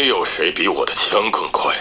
没有谁比我的枪更快。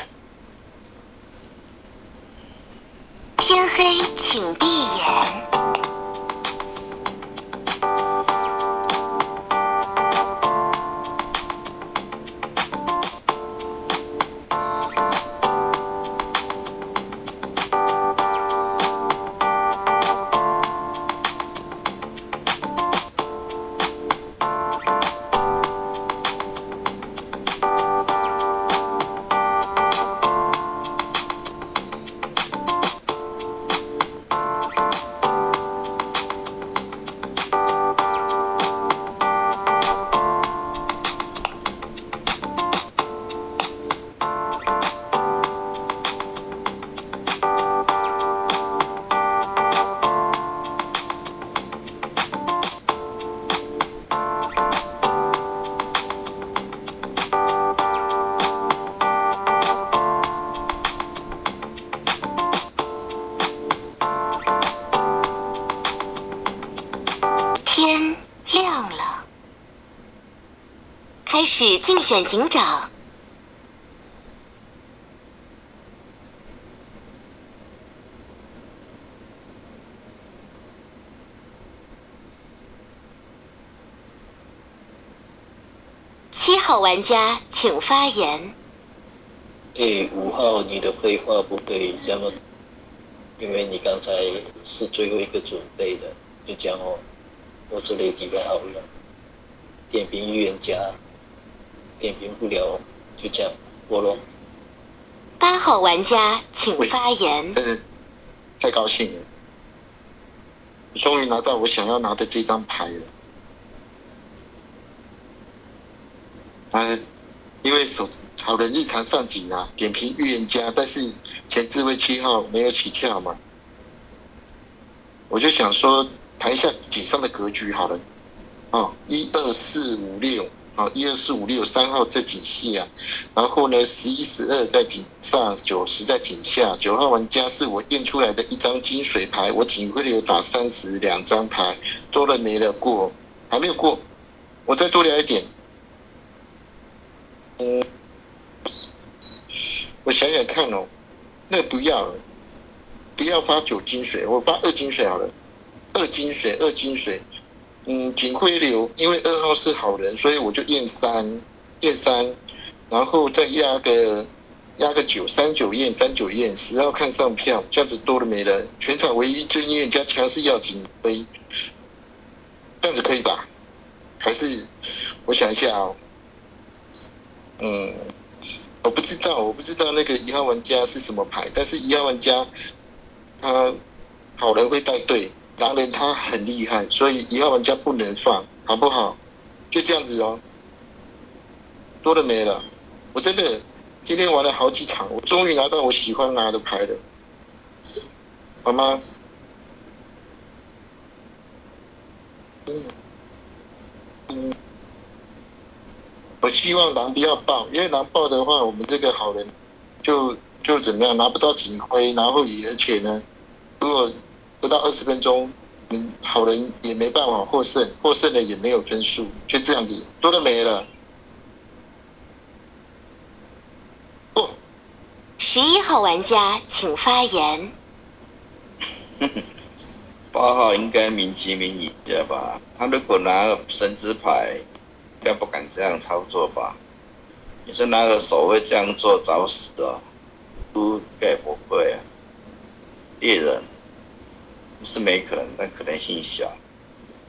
警长。七号玩家请发言。哎，五号，你的废话不可以这么，因为你刚才是最后一个准备的，就讲哦。我这里几个好友，点评预言家，点评不了，就这样，过了。八号玩家请发言。真的太高兴了，终于拿到我想要拿的这张牌了。嗯，因为手好人日常上警啊，点评预言家，但是前置位七号没有起跳嘛，我就想说。谈一下井上的格局好了，哦，一二四五六，哦，一二四五六三号在井下，然后呢，十一十二在井上，九十在井下。九号玩家是我验出来的一张金水牌，我警徽流打三十两张牌，多了没了过，还没有过，我再多聊一点。嗯，我想想看哦，那不要，不要发九金水，我发二金水好了。二金水，二金水，嗯，警徽流，因为二号是好人，所以我就验三，验三，然后再压个压个九，三九验，三九验，十号看上票，这样子多了没了。全场唯一正验加强势要警徽，这样子可以吧？还是我想一下哦，嗯，我不知道，我不知道那个一号玩家是什么牌，但是一号玩家他好人会带队。狼人他很厉害，所以一号玩家不能放，好不好？就这样子哦，多的没了。我真的今天玩了好几场，我终于拿到我喜欢拿的牌了，好吗？嗯嗯，我希望狼不要爆，因为狼爆的话，我们这个好人就就怎么样，拿不到警徽，然后也而且呢，如果。不到二十分钟，嗯，好人也没办法获胜，获胜了也没有分数，就这样子，多的没了。不，十一号玩家请发言。八号应该明其名矣的吧？他如果拿了神之牌，应该不敢这样操作吧？你说拿个手会这样做找死啊？应该不会啊，猎人。不是没可能，但可能性小，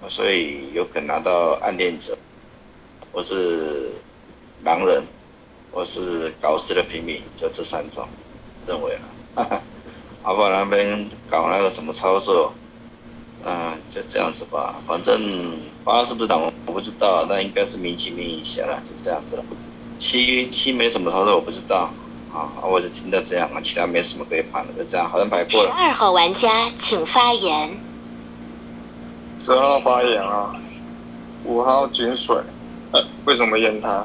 所以有可能拿到暗恋者，或是狼人，或是搞事的平民，就这三种，认为了。阿宝那边搞那个什么操作，嗯，就这样子吧。反正八是不是狼我不知道，那应该是明其名一下了，就这样子了。七七没什么操作，我不知道。啊，我就听到这样啊，其他没什么可以判的，就这样，好像牌过了。十二号玩家请发言。十二号发言啊，五号金水，呃，为什么验他？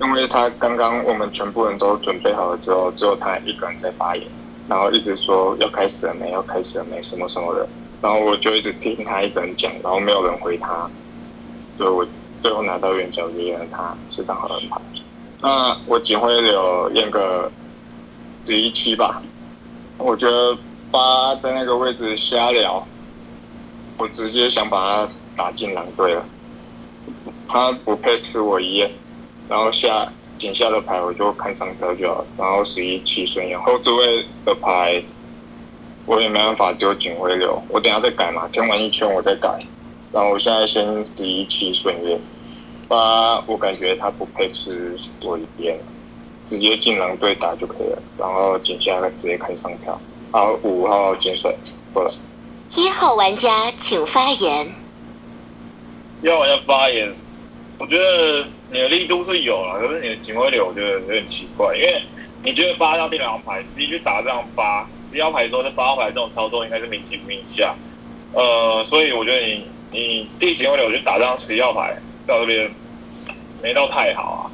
因为他刚刚我们全部人都准备好了之后，只有他一个人在发言，然后一直说要开始了没，要开始了没，什么什么的，然后我就一直听他一个人讲，然后没有人回他，所以我最后拿到圆角就验了他是张好人牌。那我警徽流验个十一七吧。我觉得八在那个位置瞎聊，我直接想把他打进狼队了。他不配吃我一验，然后下井下的牌我就看上票就好了，然后十一七顺验后置位的牌。我也没办法丢警徽流，我等下再改嘛，填完一圈我再改。然后我现在先十一期顺验，八我感觉他不配吃我一边，直接进狼队打就可以了。然后井下直接开上票。好，五号金水过了。一号玩家请发言。一号玩家发言，我觉得你的力度是有了，可是你的警徽流我觉得有点奇怪，因为你觉得八要定两牌，十一去打这张八。十幺牌的时候，在八号牌这种操作应该是明棋不明下，呃，所以我觉得你你第警徽流去打这张十一号牌，在这边没到太好啊。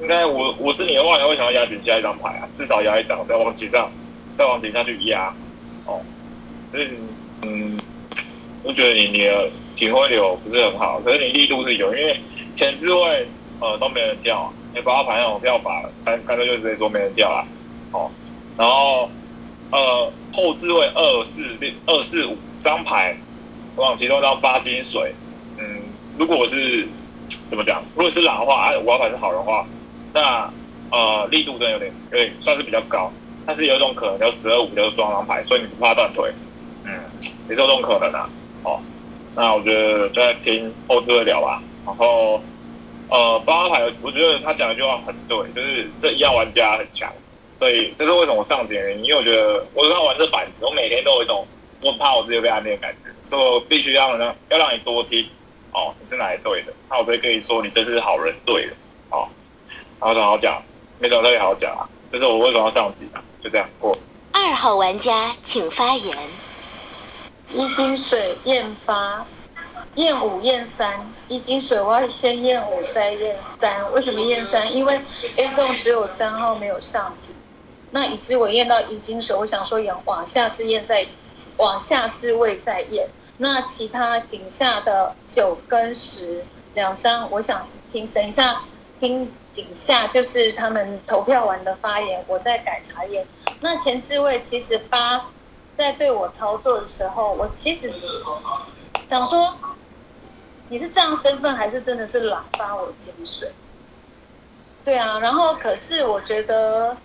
应该我我是你的话，你会想要压紧下一张牌啊，至少压一张，再往井上，再往井下去压。哦，所以嗯，我觉得你你的警徽流不是很好，可是你力度是有，因为前置位呃都没人掉，啊你八号牌那种跳法，干干脆就直接说没人掉了。哦，然后。呃，后置位二四六二四五张牌，往其中张八金水。嗯，如果我是怎么讲？如果是狼的话，啊，五号牌是好的话，那呃力度真的有点有点算是比较高。但是有一种可能，就十二五就是双狼牌，所以你不怕断腿。嗯，也是有这种可能啊。哦，那我觉得就在听后置位聊吧。然后呃八号牌，我觉得他讲一句话很对，就是这一号玩家很强。所以这是为什么我上原因，因为我觉得我要玩这板子，我每天都有一种我怕我自己被暗恋的感觉，所以我必须要让要让你多听哦，你是哪一队的？那我会跟你说你这是好人队的哦。然后怎么好讲？没什么特别好讲啊，就是我为什么要上级啊？就这样过。二号玩家请发言。一金水验发，验五验三，一金水我要先验五再验三，为什么验三？因为 A 栋只有三号没有上级。那以及我验到一金水，我想说往往下至验再往下至位再验。那其他井下的九跟十两张，我想听等一下听井下就是他们投票完的发言，我再改查验。那前置位其实八在对我操作的时候，我其实想说你是这样身份还是真的是狼发我井水？对啊，然后可是我觉得。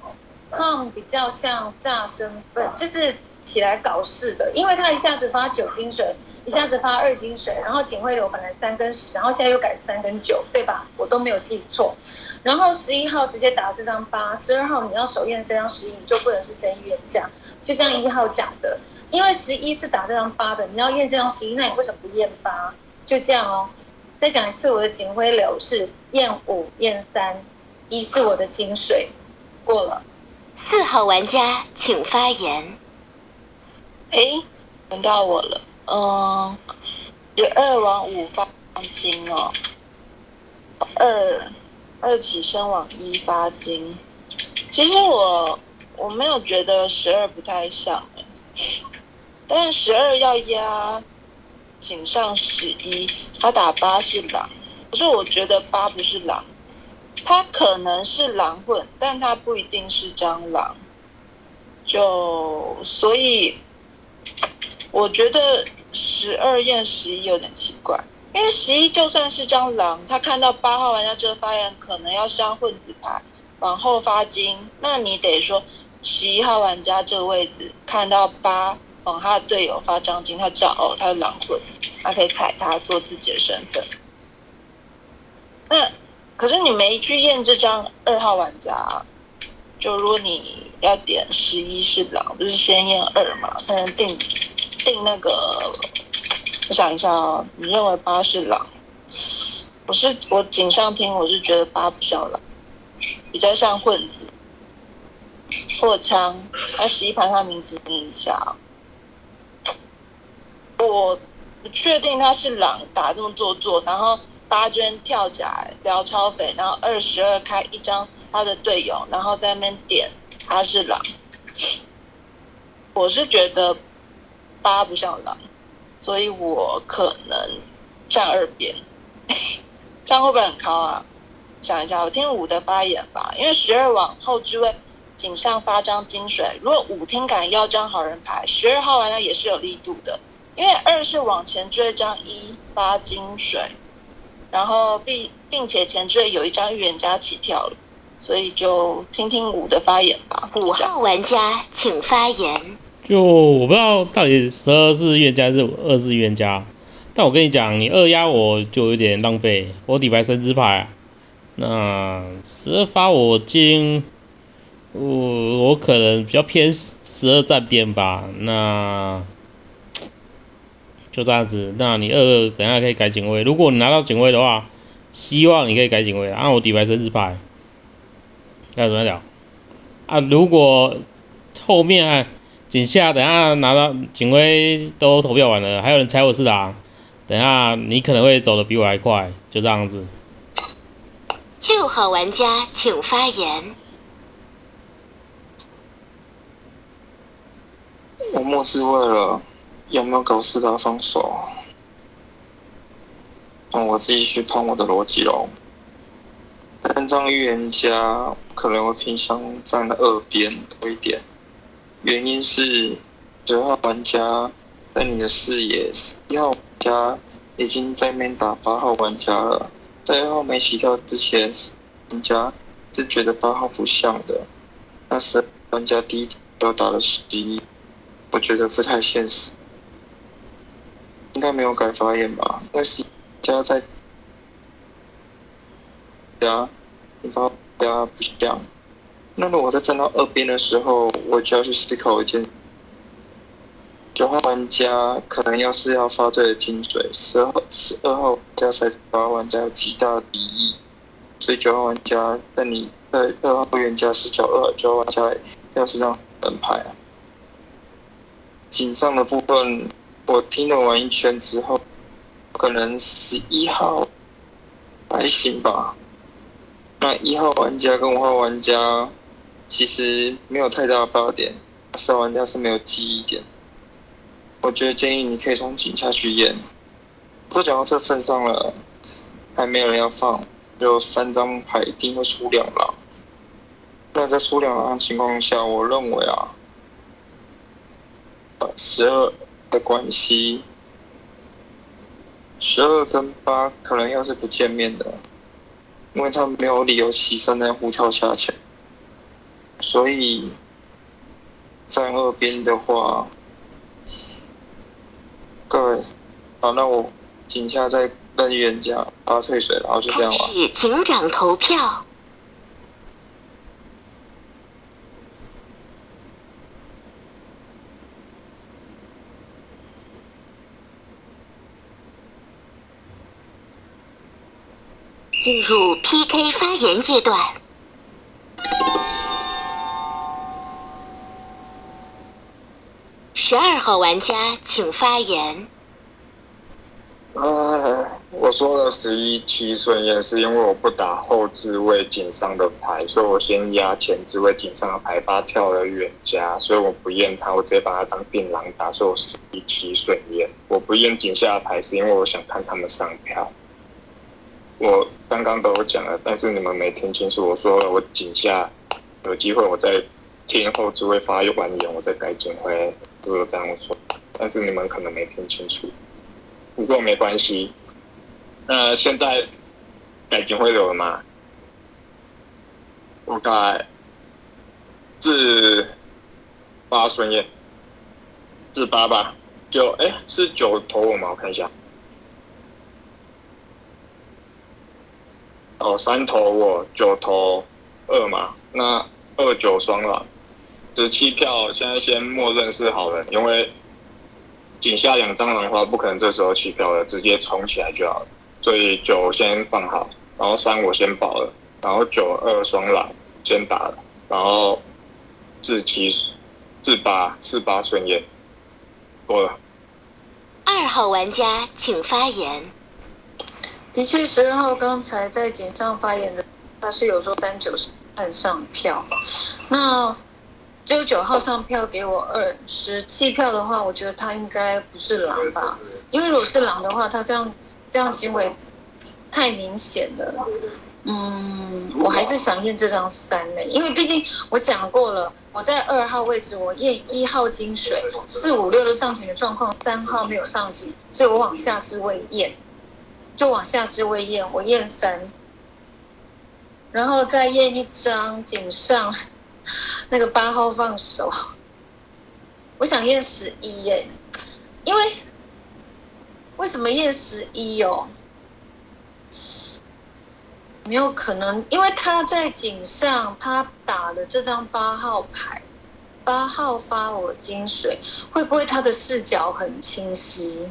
Tom 比较像炸身份，就是起来搞事的，因为他一下子发九金水，一下子发二金水，然后警徽流本来三跟十，然后现在又改三跟九，对吧？我都没有记错。然后十一号直接打这张八，十二号你要手验这张十一，你就不能是真冤家。就像一号讲的，因为十一是打这张八的，你要验这张十一，那你为什么不验八？就这样哦。再讲一次，我的警徽流是验五验三，一是我的金水，过了。四号玩家请发言。哎，轮到我了。嗯，十二往五发金哦，二二起身往一发金。其实我我没有觉得十二不太像但十二要压井上十一，他打八是狼，可是我觉得八不是狼。他可能是狼混，但他不一定是蟑螂。就所以，我觉得十二验十一有点奇怪，因为十一就算是张狼，他看到八号玩家这个发言可能要上混子牌，往后发金，那你得说十一号玩家这个位置看到八往他的队友发张金，他知道哦，他是狼混，他可以踩他做自己的身份。那。可是你没去验这张二号玩家啊，就如果你要点十一是狼，不是先验二嘛，才能定定那个。我想一下啊，你认为八是狼？我是我井上听，我是觉得八不像狼，比较像混子破枪。那十一盘他名字念一下，我不确定他是狼打这么做作，然后。八娟跳起来撩超肥，然后二十二开一张他的队友，然后在那边点他是狼。我是觉得八不像狼，所以我可能站二边。这样会不会很高啊？想一下，我听五的发言吧，因为十二往后置位井上发张金水，如果五听感要张好人牌，十二号玩家也是有力度的，因为二是往前追张一发金水，然后并并且前缀有一张预言家起跳了，所以就听听五的发言吧。五号玩家请发言。就我不知道到底十二是预言家还是二是预言家，但我跟你讲，你二压我就有点浪费，我底牌神之牌，那十二发我金，我我可能比较偏十二站边吧，那就这样子。那你二二等下可以改警徽，如果你拿到警徽的话，希望你可以改警卫，按我底牌神之牌，要怎么聊？啊，如果后面。啊警下，等下拿到警徽都投票完了，还有人猜我是狼，等下你可能会走的比我还快，就这样子。六号玩家请发言。我默是为了有没有搞四大放手，那我自己去碰我的逻辑喽。三张预言家可能会偏向站的二边多一点。原因是九号玩家在你的视野，一号玩家已经在面打八号玩家了。在二号没起跳之前，玩家是觉得八号不像的。那是玩家第一要打了十一，我觉得不太现实。应该没有改发言吧？那是加在加八加不像。那么我在站到二边的时候，我就要去思考一件：九号玩家可能要是要发对的金水，十号十二号玩家才发玩家有极大的敌意，所以九号玩家在你在二号玩家视角二，九号玩家要是张本牌啊。井上的部分，我听了完一圈之后，可能十一号还行吧。那一号玩家跟五号玩家。其实没有太大的发点，四玩家是没有记忆点。我觉得建议你可以从井下去验。都讲到这份上了，还没有人要放，就三张牌一定会出两狼。那在出两狼的情况下，我认为啊，十二的关系，十二跟八可能要是不见面的，因为他没有理由牺牲那互跳下墙。所以在二边的话，各位，好，那我井下再任预言家八退水，然后就这样吧。开始警长投票。进入 PK 发言阶段。十二号玩家请发言。呃，我说了十一七顺验，是因为我不打后置位井上的牌，所以我先压前置位井上的牌，把他跳了远家，所以我不验他，我直接把他当定狼打，所以我十一七顺验。我不验井下的牌，是因为我想看他们上票。我刚刚都有讲了，但是你们没听清楚，我说了，我井下有机会，我再听后置位发完言，我再改警徽。都有这样说，但是你们可能没听清楚。不过没关系。那现在改警会有了吗？我改自八顺业，自八吧。九哎是九投我吗？我看一下。哦，三投我，九投二嘛。那二九双狼。十七票，现在先默认是好人，因为井下两张狼的话，不可能这时候弃票了，直接冲起来就好了。所以九先放好，然后三我先保了，然后九二双狼先打了，然后四七四八四八顺验过了。二号玩家请发言。的确，十二号刚才在井上发言的，他是有说三九看上票，那。只有九号上票给我二十七票的话，我觉得他应该不是狼吧？因为如果是狼的话，他这样这样行为太明显了。嗯，我还是想验这张三呢，因为毕竟我讲过了，我在二号位置我验一号金水，四五六的上井的状况，三号没有上井，所以我往下是位验，就往下是位验，我验三，然后再验一张井上那个八号放手，我想验十一耶，因为为什么验十一哦？没有可能，因为他在井上，他打了这张八号牌，八号发我金水，会不会他的视角很清晰？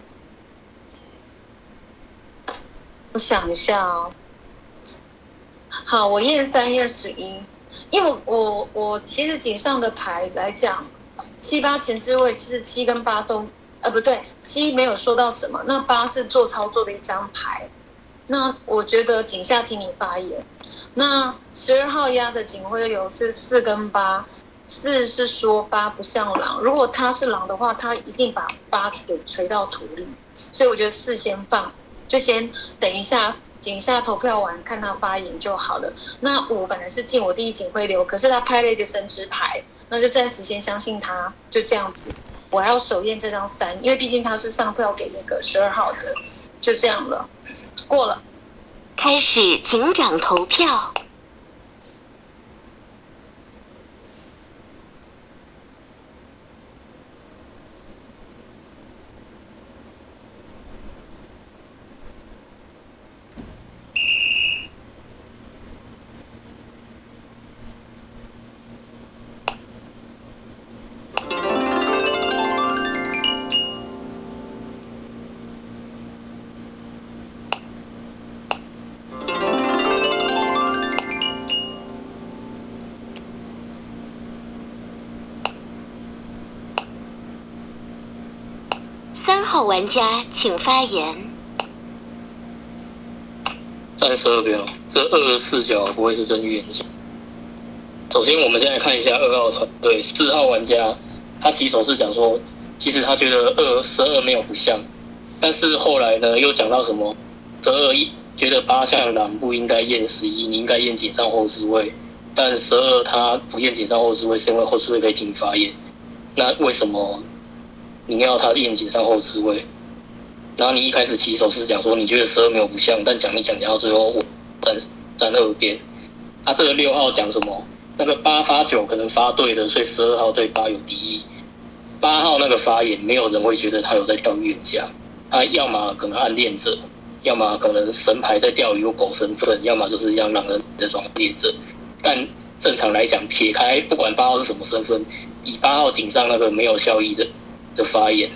我想一下哦。好，我验三验十一，因为我我我其实井上的牌来讲，七八前置位其实七跟八都，呃不对，七没有说到什么，那八是做操作的一张牌。那我觉得井下听你发言。那十二号压的警徽流是四跟八，四是说八不像狼，如果他是狼的话，他一定把八给锤到土里，所以我觉得四先放，就先等一下警下投票完看他发言就好了。那五本来是进我第一警徽流，可是他拍了一个生之牌，那就暂时先相信他，就这样子。我要手验这张三，因为毕竟他是上票给那个十二号的，就这样了，过了。开始警长投票。玩家请发言。三十二边，这二视角不会是真预言家。首先，我们先来看一下二号团队四号玩家，他起手是讲说，其实他觉得二十二没有不像，但是后来呢又讲到什么十二一觉得八像狼不应该验十一，你应该验井上后置位，但十二他不验井上后置位是因为后置位可以停发言，那为什么？你要他验井上后置位，然后你一开始起手是讲说你觉得十二没有不像，但讲一讲讲到最后我站站二边，他这个六号讲什么？那个八发九可能发对了，所以十二号对八有敌意。八号那个发言，没有人会觉得他有在钓预言家，他要么可能暗恋者，要么可能神牌在钓鱼有狗身份，要么就是让狼人的装猎者。但正常来讲，撇开不管八号是什么身份，以八号井上那个没有效益的。的发言，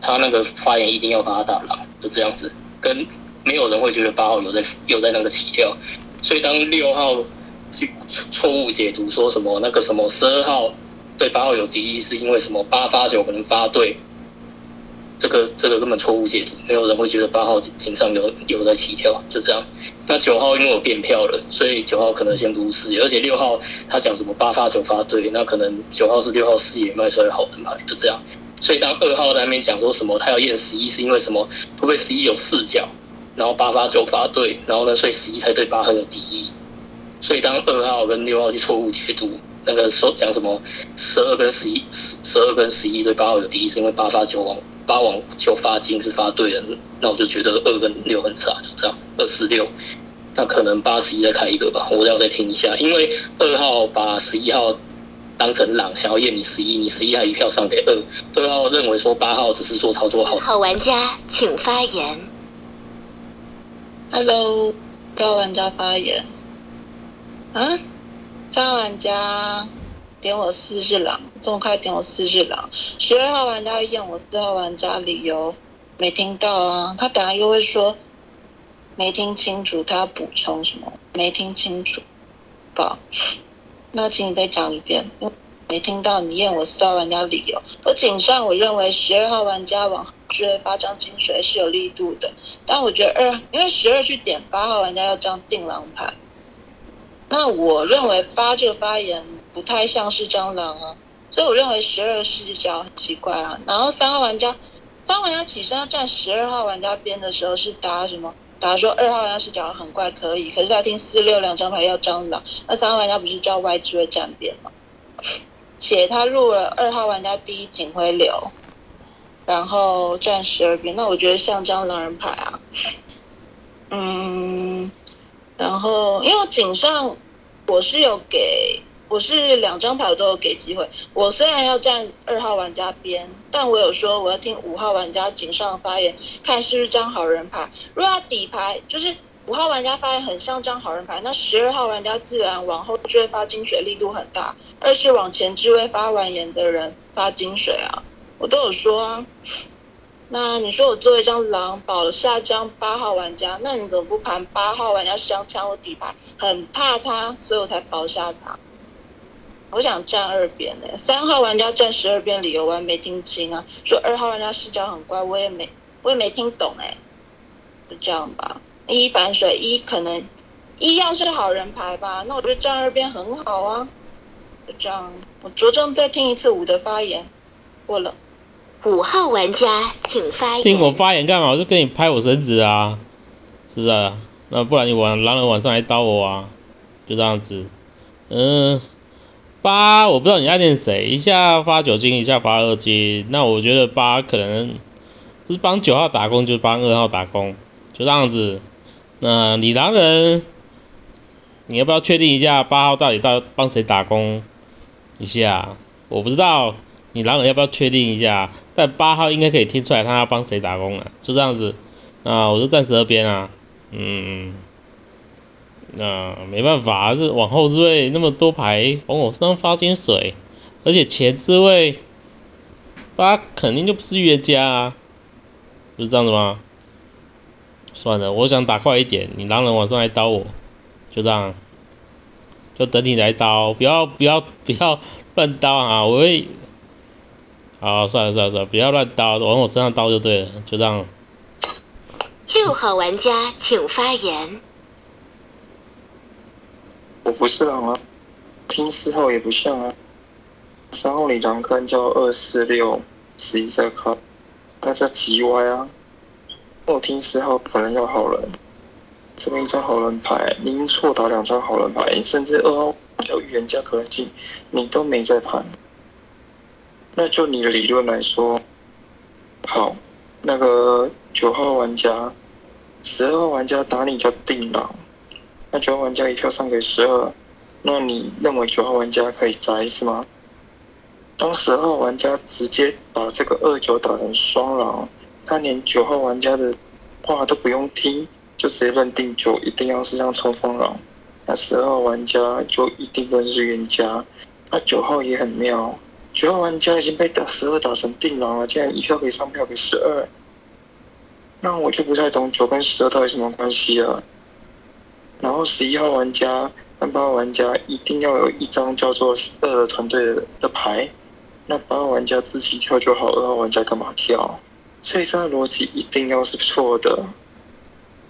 他那个发言一定要把他打了，就这样子，跟没有人会觉得八号有在有在那个起跳，所以当六号去错误解读说什么那个什么十二号对八号有敌意，是因为什么八发九可能发对，这个这个根本错误解读，没有人会觉得八号警上有有在起跳，就这样。那九号因为我变票了，所以九号可能先不是，而且六号他讲什么八发九发对，那可能九号是六号视野卖出来好人牌，就这样。所以当二号在那边讲说什么他要验十一是因为什么？会不会十一有视角？然后八发九发对，然后呢，所以十一才对八很有敌意。所以当二号跟六号去错误解读那个说讲什么十二跟十一十十二跟十一对八号有敌意，是因为八发九往八往九发金是发对的，那我就觉得二跟六很差，就这样二四六。那可能八十一再开一个吧，我要再听一下，因为二号把十一号。当成狼想要验你十一，你十一还一票上给二，二号认为说八号只是做操作好。好玩家请发言。Hello，高玩家发言。啊，三玩家点我四只狼，这么快点我四只狼？十二号玩家验我四号玩家理由没听到啊？他等下又会说没听清楚，他要补充什么？没听清楚，不。那请你再讲一遍，因为没听到你验我四号玩家理由。而井上，我认为十二号玩家往追八张金水是有力度的，但我觉得二，因为十二去点八号玩家要张定狼牌，那我认为八这个发言不太像是张狼啊，所以我认为十二视角很奇怪啊。然后三号玩家，三号玩家起身要站十二号玩家边的时候是打什么？打说二号玩家视角很怪可以，可是他听四六两张牌要张狼，那三号玩家不是叫外置位站边吗？写他入了二号玩家第一警徽流，然后站十二边，那我觉得像张狼人牌啊，嗯，然后因为我井上我是有给。我是两张牌我都有给机会。我虽然要站二号玩家边，但我有说我要听五号玩家井上的发言，看是不是张好人牌。如果底牌就是五号玩家发言很像张好人牌，那十二号玩家自然往后就会发金水力度很大。二是往前置位发完言的人发金水啊，我都有说啊。那你说我作为一张狼保了下张八号玩家，那你怎么不盘八号玩家是张枪我底牌，很怕他，所以我才保下他。我想站二边呢，三号玩家站十二边理由我还没听清啊。说二号玩家视角很怪，我也没我也没听懂哎。就这样吧，一反水一可能一要是好人牌吧，那我觉得站二边很好啊。就这样，我着重再听一次五的发言。过了，五号玩家请发言。听我发言干嘛？我就跟你拍我绳子啊，是不是？啊那不然你晚狼人晚上来刀我啊？就这样子，嗯。八，我不知道你暗恋谁，一下发九金，一下发二金，那我觉得八可能不是帮九号打工，就是帮二号打工，就这样子。那你狼人，你要不要确定一下八号到底到帮谁打工一下？我不知道，你狼人要不要确定一下？但八号应该可以听出来他要帮谁打工了，就这样子。啊，我就站十二边啊，嗯嗯。那没办法，是往后置位那么多牌往我身上发金水，而且前置位八肯定就不是预言家啊，不是这样子吗？算了，我想打快一点，你狼人往上来刀我，就这样，就等你来刀，不要不要不要乱刀啊！我会，好，算了算了算了，不要乱刀，往我身上刀就对了，就这样。六号玩家请发言。我不是狼啊，听四号也不像啊。三号你狼看叫二四六十一再卡，那叫极歪啊。我听四号可能要好人，这边一张好人牌，你错打两张好人牌，甚至二号叫预言家可能性你都没在盘。那就你的理论来说，好，那个九号玩家、十二号玩家打你叫定狼。那九号玩家一票上给十二，那你认为九号玩家可以摘是吗？当十号玩家直接把这个二九打成双狼，他连九号玩家的话都不用听，就直接认定九一定要是张冲锋狼，那十二号玩家就一定会是冤家。那九号也很妙，九号玩家已经被打十二打成定狼了，竟然一票可以上票给十二，那我就不太懂九跟十二到底什么关系了。然后十一号玩家跟八号玩家一定要有一张叫做二的团队的牌，那八号玩家自己跳就好，二号玩家干嘛跳？所以这个逻辑一定要是错的，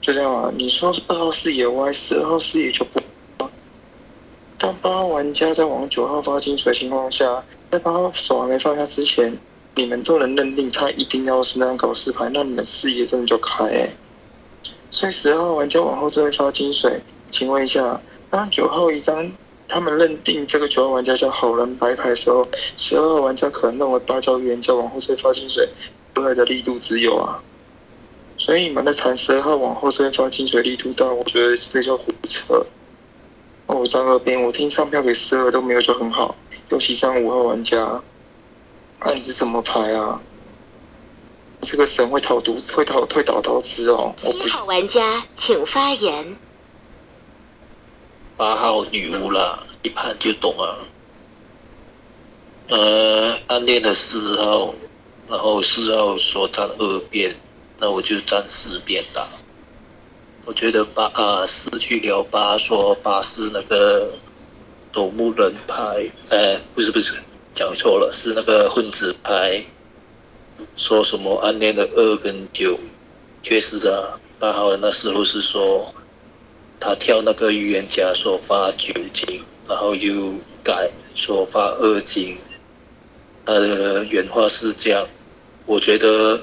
就这样啊。你说二号视野歪，十二号视野就不。当八号玩家在往九号发金水的情况下，在八号手还没放下之前，你们都能认定他一定要是那张搞事牌，那你们视野真的就开。所以十二号玩家往后是会发金水，请问一下，当九号一张他们认定这个九号玩家叫好人白牌的时候，十二号玩家可能认为八招预言家往后是会发金水，出来的力度只有啊。所以你们在谈十二号往后是会发金水力度大，我觉得这叫胡扯。我站二边，我听上票给十二都没有就很好，尤其张五号玩家，那你是怎么排啊？这个神会投毒，会投会倒刀子哦。七号玩家请发言。八号女巫啦，一判就懂了。呃，暗恋的四号，然后四号说站二边，那我就站四边打。我觉得八啊四去聊八说八是那个守墓人牌，呃，不是不是，讲错了，是那个混子牌。说什么暗恋的二跟九，确实啊，八号那时候是说他跳那个预言家说发九金，然后又改说发二金，他的原话是这样，我觉得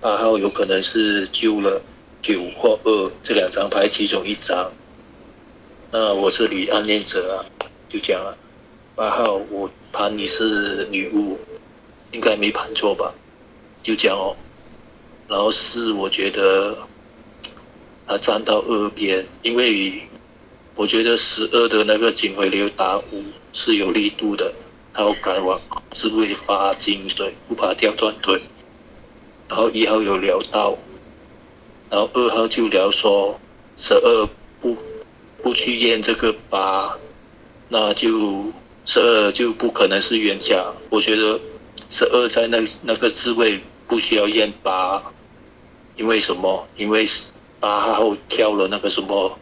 八号有可能是救了九或二这两张牌其中一张。那我这里暗恋者啊，就讲了。八号我盘你是女巫，应该没盘错吧？就这样哦。然后四我觉得他站到二边，因为我觉得十二的那个警徽流打五是有力度的，他要改往自卫发金水，不怕掉断腿。然后一号有聊到，然后二号就聊说十二不不去验这个八，那就十二就不可能是冤家。我觉得十二在那那个自卫不需要验八，因为什么？因为八号跳了那个什么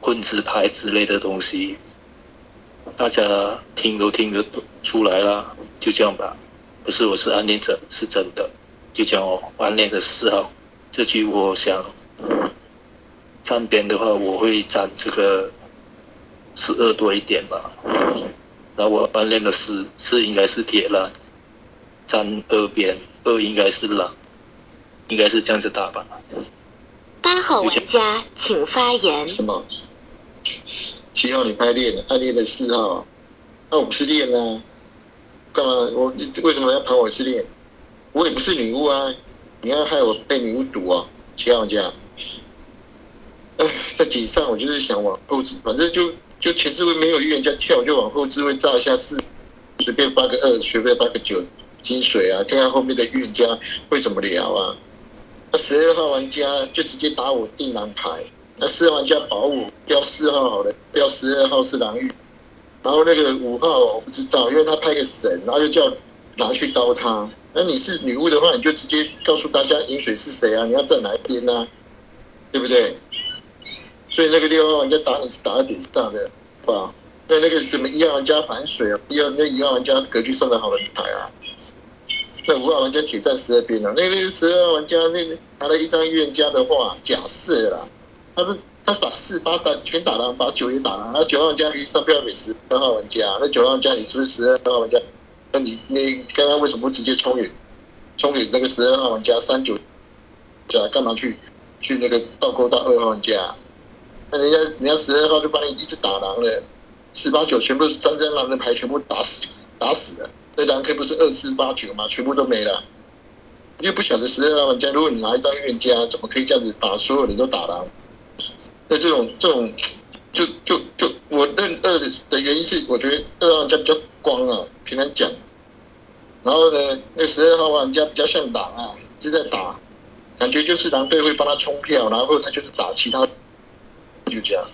混子牌之类的东西，大家听都听得出来了，就这样吧。不是，我是暗恋者，是真的。就讲哦，暗恋的四号，这局我想站边的话，我会站这个十二多一点吧。然后我暗恋的四，四应该是铁了，站二边，二应该是狼，应该是这样子打吧。八号玩家请发言。什么？七号你拍练，暗恋的四号，那我不是练啊？干嘛？我为什么要盘我是练？我也不是女巫啊！你要害我被女巫毒啊！七号玩家，哎，在底上我就是想往后置，反正就就前置位没有预言家跳，就往后置位炸一下四，随便八个二，随便八个九金水啊，看看后面的预言家会怎么聊啊。那十二号玩家就直接打我定蓝牌，那四号玩家保我标四号好了，标十二号是蓝玉，然后那个五号我不知道，因为他拍个神，然后就叫拿去刀他。那你是女巫的话，你就直接告诉大家饮水是谁啊？你要站哪一边呢？对不对？所以那个六号玩家打你是打在点上的，吧？那那个什么一号玩家反水啊，一号那一号玩家格局上的好人牌啊。那五号玩家铁站十二边啊，那个十二号玩家那拿了一张预言家的话，假设啦，他们他把四八打全打了，把九也打了，那九号玩家可以上票给十二号玩家，那九号玩家你是不是十二号玩家？那你你刚刚为什么不直接冲给冲给那个十二号玩家三九加干嘛去去那个倒钩到二号玩家？那人家人家十二号就帮你一直打狼了，四八九全部三张狼的牌全部打死打死了，那狼 K 不是二四八九吗？全部都没了。你就不晓得十二号玩家，如果你拿一张预言家，怎么可以这样子把所有人都打狼？那这种这种就就就我认二的原因是，我觉得二号玩家比较光啊，平常讲。然后呢，那十二号玩家比较像狼啊，是在打，感觉就是狼队会帮他冲票，然后他就是打其他，就这样。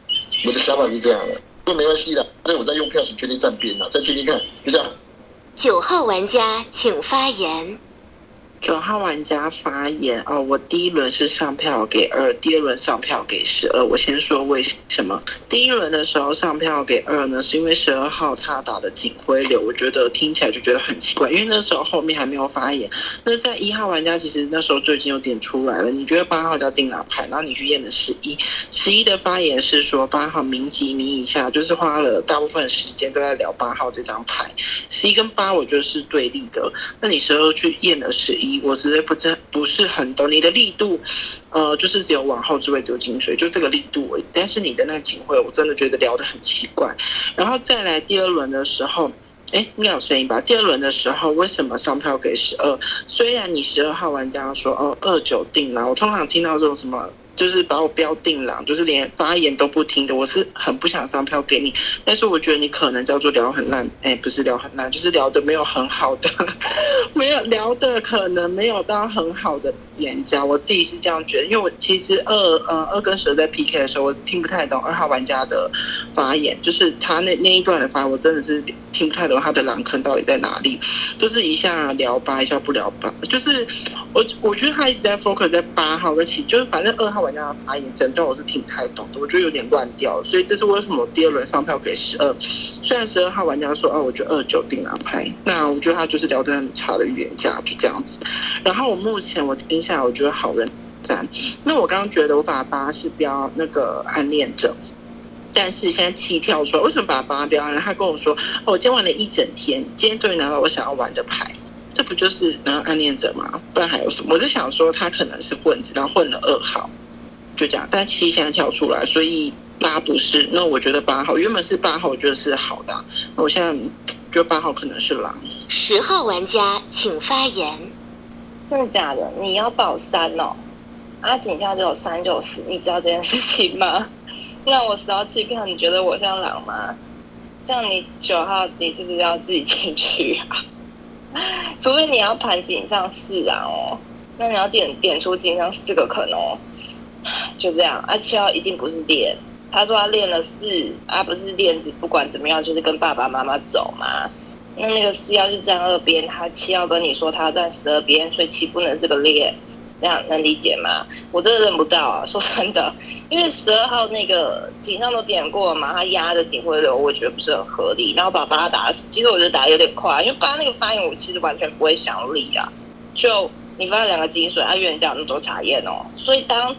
我的想法是这样的，不过没关系的，反正我在用票，请确定站边了，再听听看，就这样。九号玩家请发言。九号玩家发言哦，我第一轮是上票给二，第二轮上票给十二。我先说为什么？第一轮的时候上票给二呢？是因为十二号他打的警徽流，我觉得听起来就觉得很奇怪，因为那时候后面还没有发言。那在一号玩家其实那时候就已经有点出来了。你觉得八号叫定哪牌？然后你去验的十一，十一的发言是说八号明级明以下，就是花了大部分时间都在聊八号这张牌。十一跟八我觉得是对立的，那你十二去验了十一。我实在不知不是很懂你的力度，呃，就是只有往后只会丢金水，就这个力度而已。但是你的那个警徽，我真的觉得聊得很奇怪。然后再来第二轮的时候，哎，应该有声音吧？第二轮的时候，为什么上票给十二？虽然你十二号玩家说哦二九定了，我通常听到这种什么。就是把我标定了，就是连发言都不听的，我是很不想上票给你。但是我觉得你可能叫做聊很烂，哎，不是聊很烂，就是聊的没有很好的，没有聊的可能没有到很好的演家，我自己是这样觉得。因为我其实二呃二跟蛇在 PK 的时候，我听不太懂二号玩家的发言，就是他那那一段的发言，我真的是听不太懂他的狼坑到底在哪里，就是一下聊八，一下不聊八，就是我我觉得他一直在 focus 在八号跟七，就是反正二号玩。家的发言整段我是听太懂的，我觉得有点乱掉，所以这是为什么第二轮上票给十二。虽然十二号玩家说哦，我觉得二九定狼牌，那我觉得他就是聊得很差的预言家，就这样子。然后我目前我听下来，我觉得好人赞。那我刚刚觉得我把八是标那个暗恋者，但是现在七跳出来，为什么把八标然后？他跟我说，哦我今天玩了一整天，今天终于拿到我想要玩的牌，这不就是拿暗恋者吗？不然还有什么？我就想说他可能是混子，然后混了二号。就这样。但七现在跳出来，所以八不是。那我觉得八号原本是八号，我觉得是好的。那我现在觉得八号可能是狼。十号玩家请发言。真的假的？你要保三哦？阿景下只有三就四，你知道这件事情吗？那我十号弃票，你觉得我像狼吗？这样你九号你是不是要自己进去啊？除非你要盘井上四啊哦，那你要点点出井上四个可能，就这样。啊七号一定不是练，他说他练了四，啊不是练子，不管怎么样就是跟爸爸妈妈走嘛。那那个四要是站二边，他七要跟你说他要站十二边，所以七不能是个练。这样能理解吗？我真的认不到啊！说真的，因为十二号那个警上都点过了嘛，他压的警徽流，我觉得不是很合理。然后把八打死，其实我觉得打有点快，因为八那个发言我其实完全不会想理啊。就你发了两个金水，他预言家那么多查验哦，所以当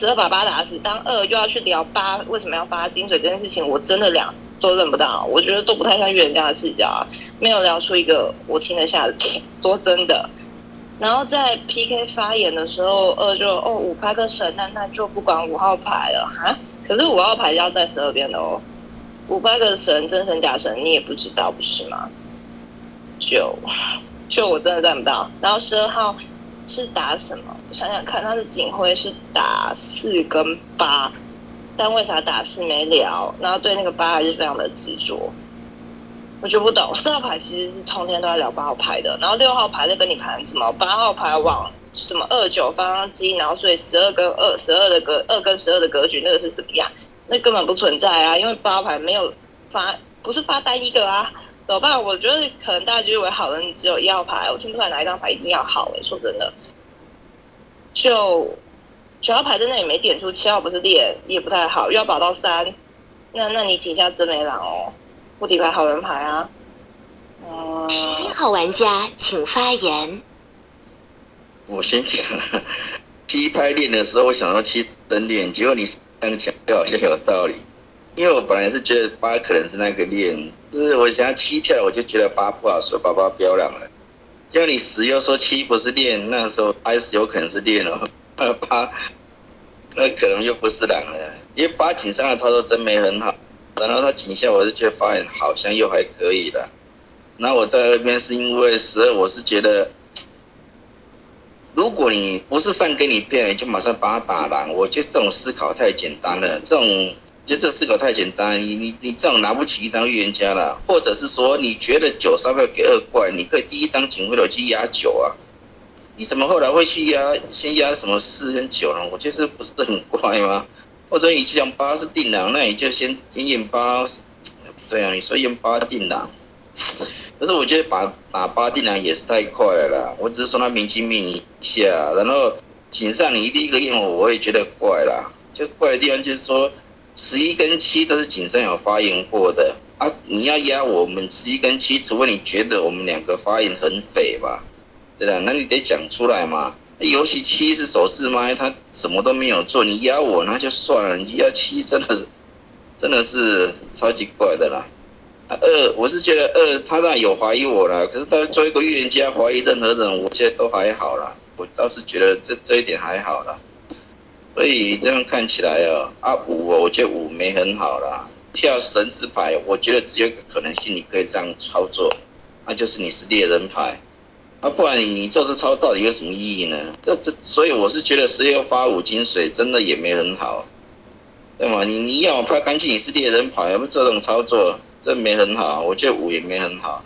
十二把八打死，当二又要去聊八为什么要发金水这件事情，我真的两都认不到，我觉得都不太像预言家的视角啊，没有聊出一个我听得下的点。说真的。然后在 PK 发言的时候，二就哦五拍个神，那那就不管五号牌了哈。可是五号牌要在十二边的哦，五拍个神真神假神你也不知道不是吗？就就我真的站不到。然后十二号是打什么？我想想看，他的警徽是打四跟八，但为啥打四没聊？然后对那个八还是非常的执着。我就不懂，四号牌其实是通天都在聊八号牌的，然后六号牌在跟你盘什么？八号牌往什么二九方向机，然后所以十二跟二十二的格二跟十二的格局那个是怎么样？那根本不存在啊，因为八号牌没有发，不是发单一个啊，怎么办？我觉得可能大家认为好人只有一号牌，我听不出来哪一张牌一定要好哎，说真的，就九号牌在那里没点出，七号不是列也不太好，又要保到三，那那你井下真没狼哦。不底牌好人牌啊！十一号玩家请发言。我先讲，七拍练的时候，我想要七真练，结果你三个讲就好像有道理。因为我本来是觉得八可能是那个练，就是我想要七跳，我就觉得八不好说，八八标两了。结果你十又说七不是练，那时候 S 有可能是练哦，八那可能又不是两了，因为八井上的操作真没很好。然后他井下，我是觉得发现好像又还可以的。那我在那边是因为十二，我是觉得，如果你不是上给你变，你就马上把他打狼。我觉得这种思考太简单了，这种就这四个太简单。你你你这种拿不起一张预言家了，或者是说你觉得九三要给二怪，你可以第一张警徽流去压九啊。你怎么后来会去压先压什么四跟九呢？我觉得不是很怪吗？或者你讲八是定狼，那你就先先验八，对啊，你说验八定狼，可是我觉得把打八定狼也是太快了啦。我只是说他明机命一下，然后警上你第一个验我，我也觉得怪啦。就怪的地方就是说，十一跟七都是井上有发言过的啊，你要压我们十一跟七，除非你觉得我们两个发言很匪吧，对吧？那你得讲出来嘛。尤其七是首次麦，他什么都没有做，你压我那就算了，你压七真的是，真的是超级怪的啦。二，我是觉得二他那有怀疑我了，可是他做一个预言家怀疑任何人，我觉得都还好啦。我倒是觉得这这一点还好啦。所以这样看起来哦，啊五，我觉得五没很好啦。跳神子牌，我觉得只有一个可能性，你可以这样操作，那就是你是猎人牌。啊，不然你你做这操到底有什么意义呢？这这，所以我是觉得十六发五金水真的也没很好，对吗？你你要拍干净，你是猎人牌，不这种操作，这没很好。我觉得五也没很好，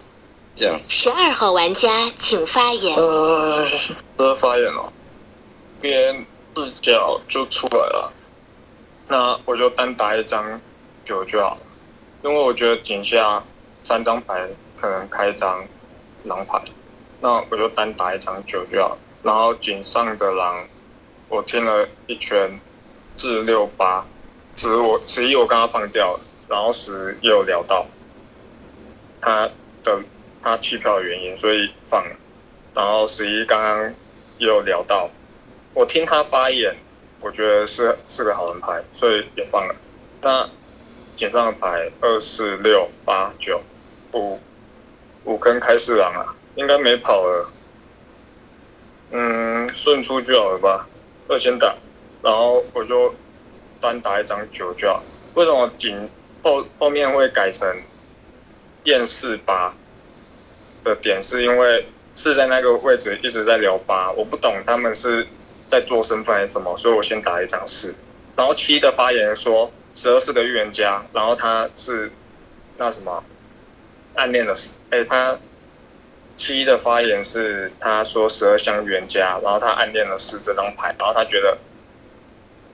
这样。十二号玩家请发言。呃，二发言了，边视角就出来了，那我就单打一张九就好了，因为我觉得井下三张牌可能开张狼牌。那我就单打一张九就好，然后井上的狼，我听了一圈，四六八，十我十一我刚刚放掉了，然后十也有聊到。他的他弃票的原因，所以放了，然后十一刚刚也有聊到，我听他发言，我觉得是是个好人牌，所以也放了。那井上的牌二四六八九五五根开四狼啊。应该没跑了，嗯，顺出就好了吧。二先打，然后我就单打一张九就好。为什么井后后面会改成验四八的点？是因为是在那个位置一直在聊八，我不懂他们是在做身份还是什么，所以我先打一张四。然后七的发言说十二是个预言家，然后他是那什么暗恋的，哎，他七的发言是他说十二像预言家，然后他暗恋了四这张牌，然后他觉得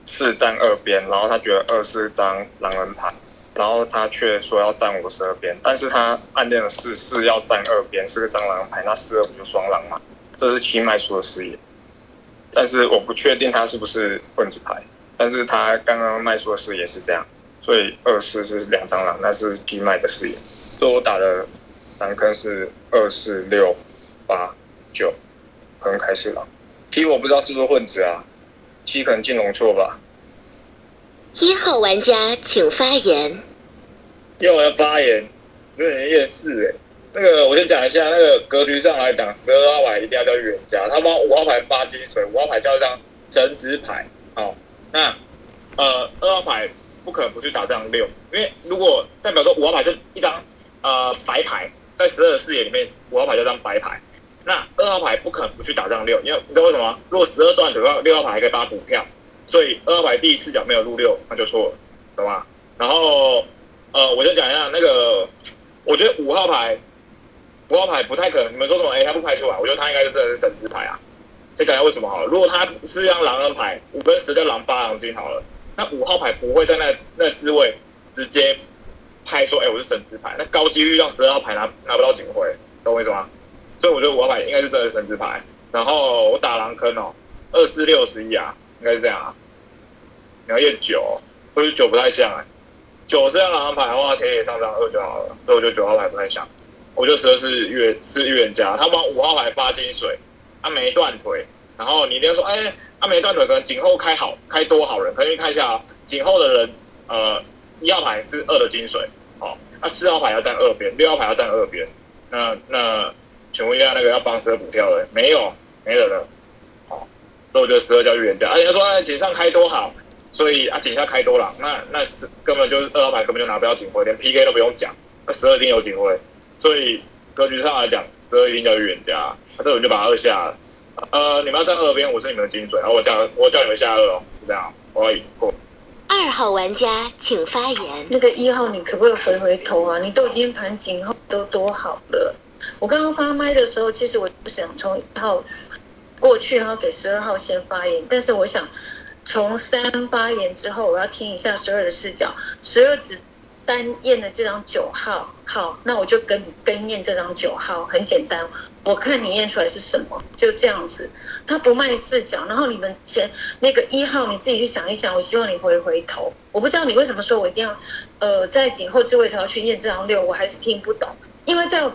四站二边，然后他觉得二是张狼人牌，然后他却说要站我十二边，但是他暗恋的四四要站二边，是个蟑螂牌，那四二不就双狼吗？这是七麦说的誓言，但是我不确定他是不是混子牌。但是他刚刚卖出的视野是这样，所以二四是两张狼，那是 G 麦的视野。所以我打的狼坑是二四六八九，可能开始狼。T 我不知道是不是混子啊，T 可能进龙错吧。一号玩家请发言。要我要发言，有点厌世哎。那个我先讲一下，那个格局上来讲，十二号牌一定要叫预言家，他帮五号牌发金水，五号牌叫一张神职牌，好。那，呃，二号牌不可能不去打这张六，因为如果代表说五号牌是一张呃白牌，在十二的视野里面，五号牌就张白牌，那二号牌不可能不去打这张六，因为你知道为什么？如果十二段的话，六号牌还可以帮他补票，所以二号牌第一视角没有入六，那就错了，懂吗？然后，呃，我就讲一下那个，我觉得五号牌，五号牌不太可能，你们说什么？哎，他不拍出来，我觉得他应该就真的是神之牌啊。再讲下为什么好了。如果他是张狼人牌，五跟十叫狼八狼金好了，那五号牌不会在那那滋位直接拍说，哎，我是神之牌，那高几率让十二号牌拿拿不到警徽，懂我意思吗？所以我觉得五号牌应该是真的神之牌。然后我打狼坑哦，二四六十一啊，应该是这样啊。你要验九，或者九不太像哎，九是张狼人牌的话，田野上张二就好了。所以我觉得九号牌不太像，我觉得十二是预是预言家，他帮五号牌发金水。他没断腿，然后你一定要说，哎，他没断腿，可能颈后开好开多好人，可以看一下啊，颈后的人，呃，一号牌是二的金水，好，那四号牌要站二边，六号牌要站二边，那那请问一下，那个要帮十二补票的没有？没人了，好，所以我觉得十二叫预言家，而且说，哎，井上开多好，所以啊，井下开多了，那那是根本就是二号牌根本就拿不到警徽，连 PK 都不用讲，那十二一定有警徽，所以格局上来讲，十二一定叫预言家。这我就把二下了，呃，你们要站二边，我是你们的金水，然后我叫我叫你们下二哦，就这样，我要赢过。二号玩家请发言。那个一号，你可不可以回回头啊？你都已经盘井后都多好了。我刚刚发麦的时候，其实我不想从一号过去，然后给十二号先发言，但是我想从三发言之后，我要听一下十二的视角，十二只。单验的这张九号，好，那我就跟你跟验这张九号，很简单，我看你验出来是什么，就这样子。他不卖视角，然后你们前那个一号，你自己去想一想。我希望你回回头，我不知道你为什么说我一定要，呃，在颈后置位头去验这张六，我还是听不懂。因为在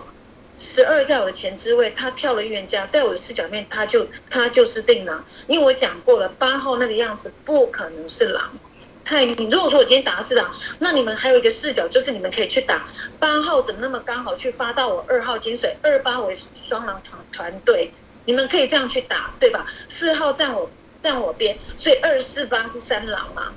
十二在我的前置位，他跳了预言家，在我的视角面，他就他就是定狼，因为我讲过了，八号那个样子不可能是狼。太，你如果说我今天打的是狼，那你们还有一个视角，就是你们可以去打八号，怎么那么刚好去发到我二号金水二八为双狼团团队，你们可以这样去打，对吧？四号站我站我边，所以二四八是三狼嘛。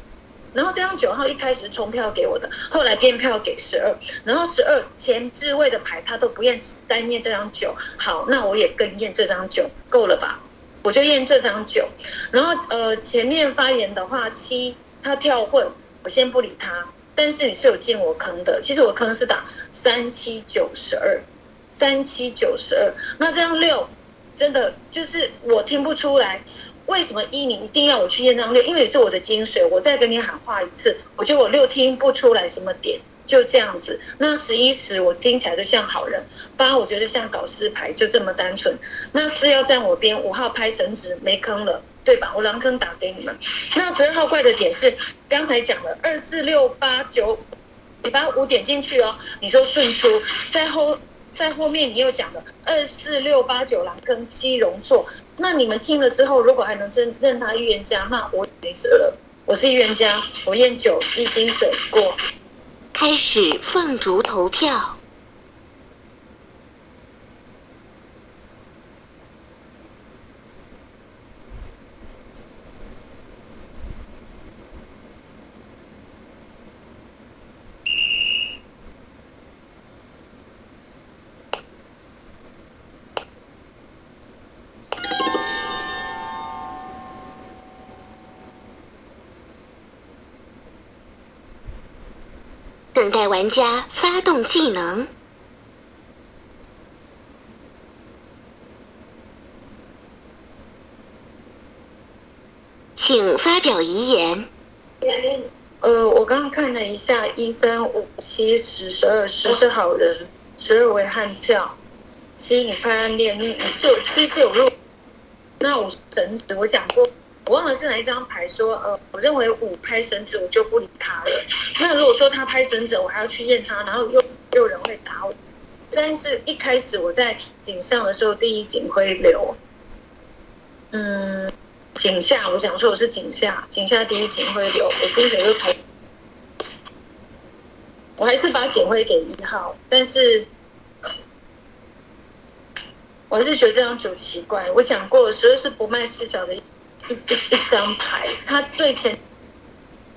然后这张九号一开始是冲票给我的，后来变票给十二，然后十二前置位的牌他都不验，单验这张九。好，那我也跟验这张九，够了吧？我就验这张九。然后呃，前面发言的话七。他跳混，我先不理他。但是你是有进我坑的，其实我坑是打三七九十二，三七九十二。那这样六，真的就是我听不出来，为什么一你一定要我去验张六？因为是我的精髓，我再跟你喊话一次，我觉得我六听不出来什么点，就这样子。那十一十我听起来就像好人，八我觉得像搞四牌，就这么单纯。那四要站我边，五号拍神职没坑了。对吧？我狼坑打给你们。那十二号怪的点是刚才讲了二四六八九，你把五点进去哦。你说顺出，在后在后面你又讲了二四六八九狼坑七容错。那你们听了之后，如果还能真认他预言家，那我没辙了。我是预言家，我验九一金水过。开始凤竹投票。等待玩家发动技能，请发表遗言。呃，我刚刚看了一下，一三五七十十二，十是好人，十二为悍将，七你拍暗恋，你你是七是有入，那五神子我讲过，我忘了是哪一张牌说，呃，我认为五拍神子我就不理他了。那如果说他拍神子，我还要去验他，然后又又有人会打我。但是一开始我在井上的时候，第一警徽流，嗯。井下，我想说我是井下，井下第一警徽流，我金水就投，我还是把警徽给一号，但是我还是觉得这张九奇怪。我讲过，十二是不卖视角的一一一张牌，他对前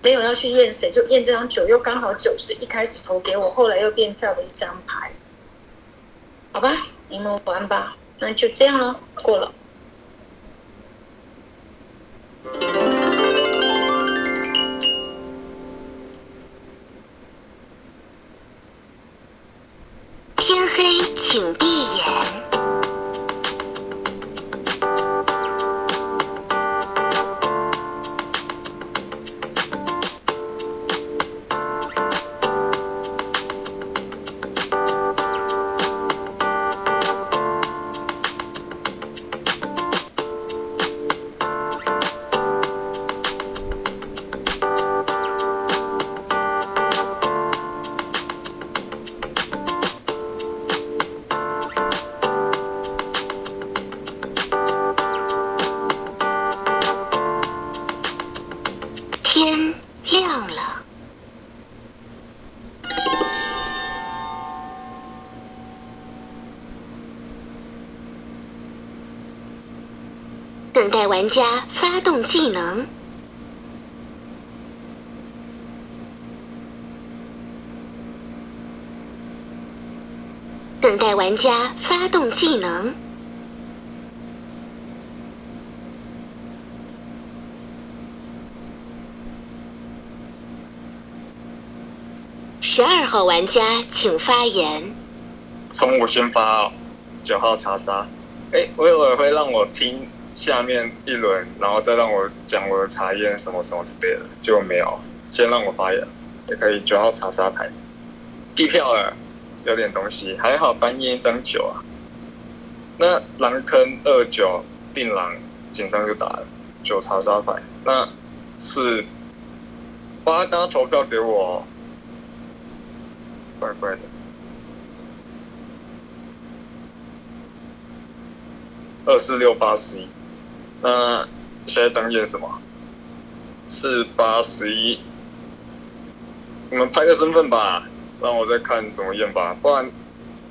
没有要去验谁，就验这张九，又刚好九是一开始投给我，后来又变票的一张牌，好吧，你们玩吧，那就这样了，过了。天黑，请闭眼。技能，等待玩家发动技能。十二号玩家请发言。从我先发，九号查杀。哎，我以为会让我听下面一轮，然后再让我讲我的查验什么什么之类的，结果没有，先让我发言，也可以。九号查杀牌，地票了，有点东西，还好单验一张九啊。那狼坑二九定狼，紧张就打了九查杀牌，那是八张投票给我。怪怪的，二四六八十一，那下一张验什么？四八十一，你们拍个身份吧，让我再看怎么验吧。不然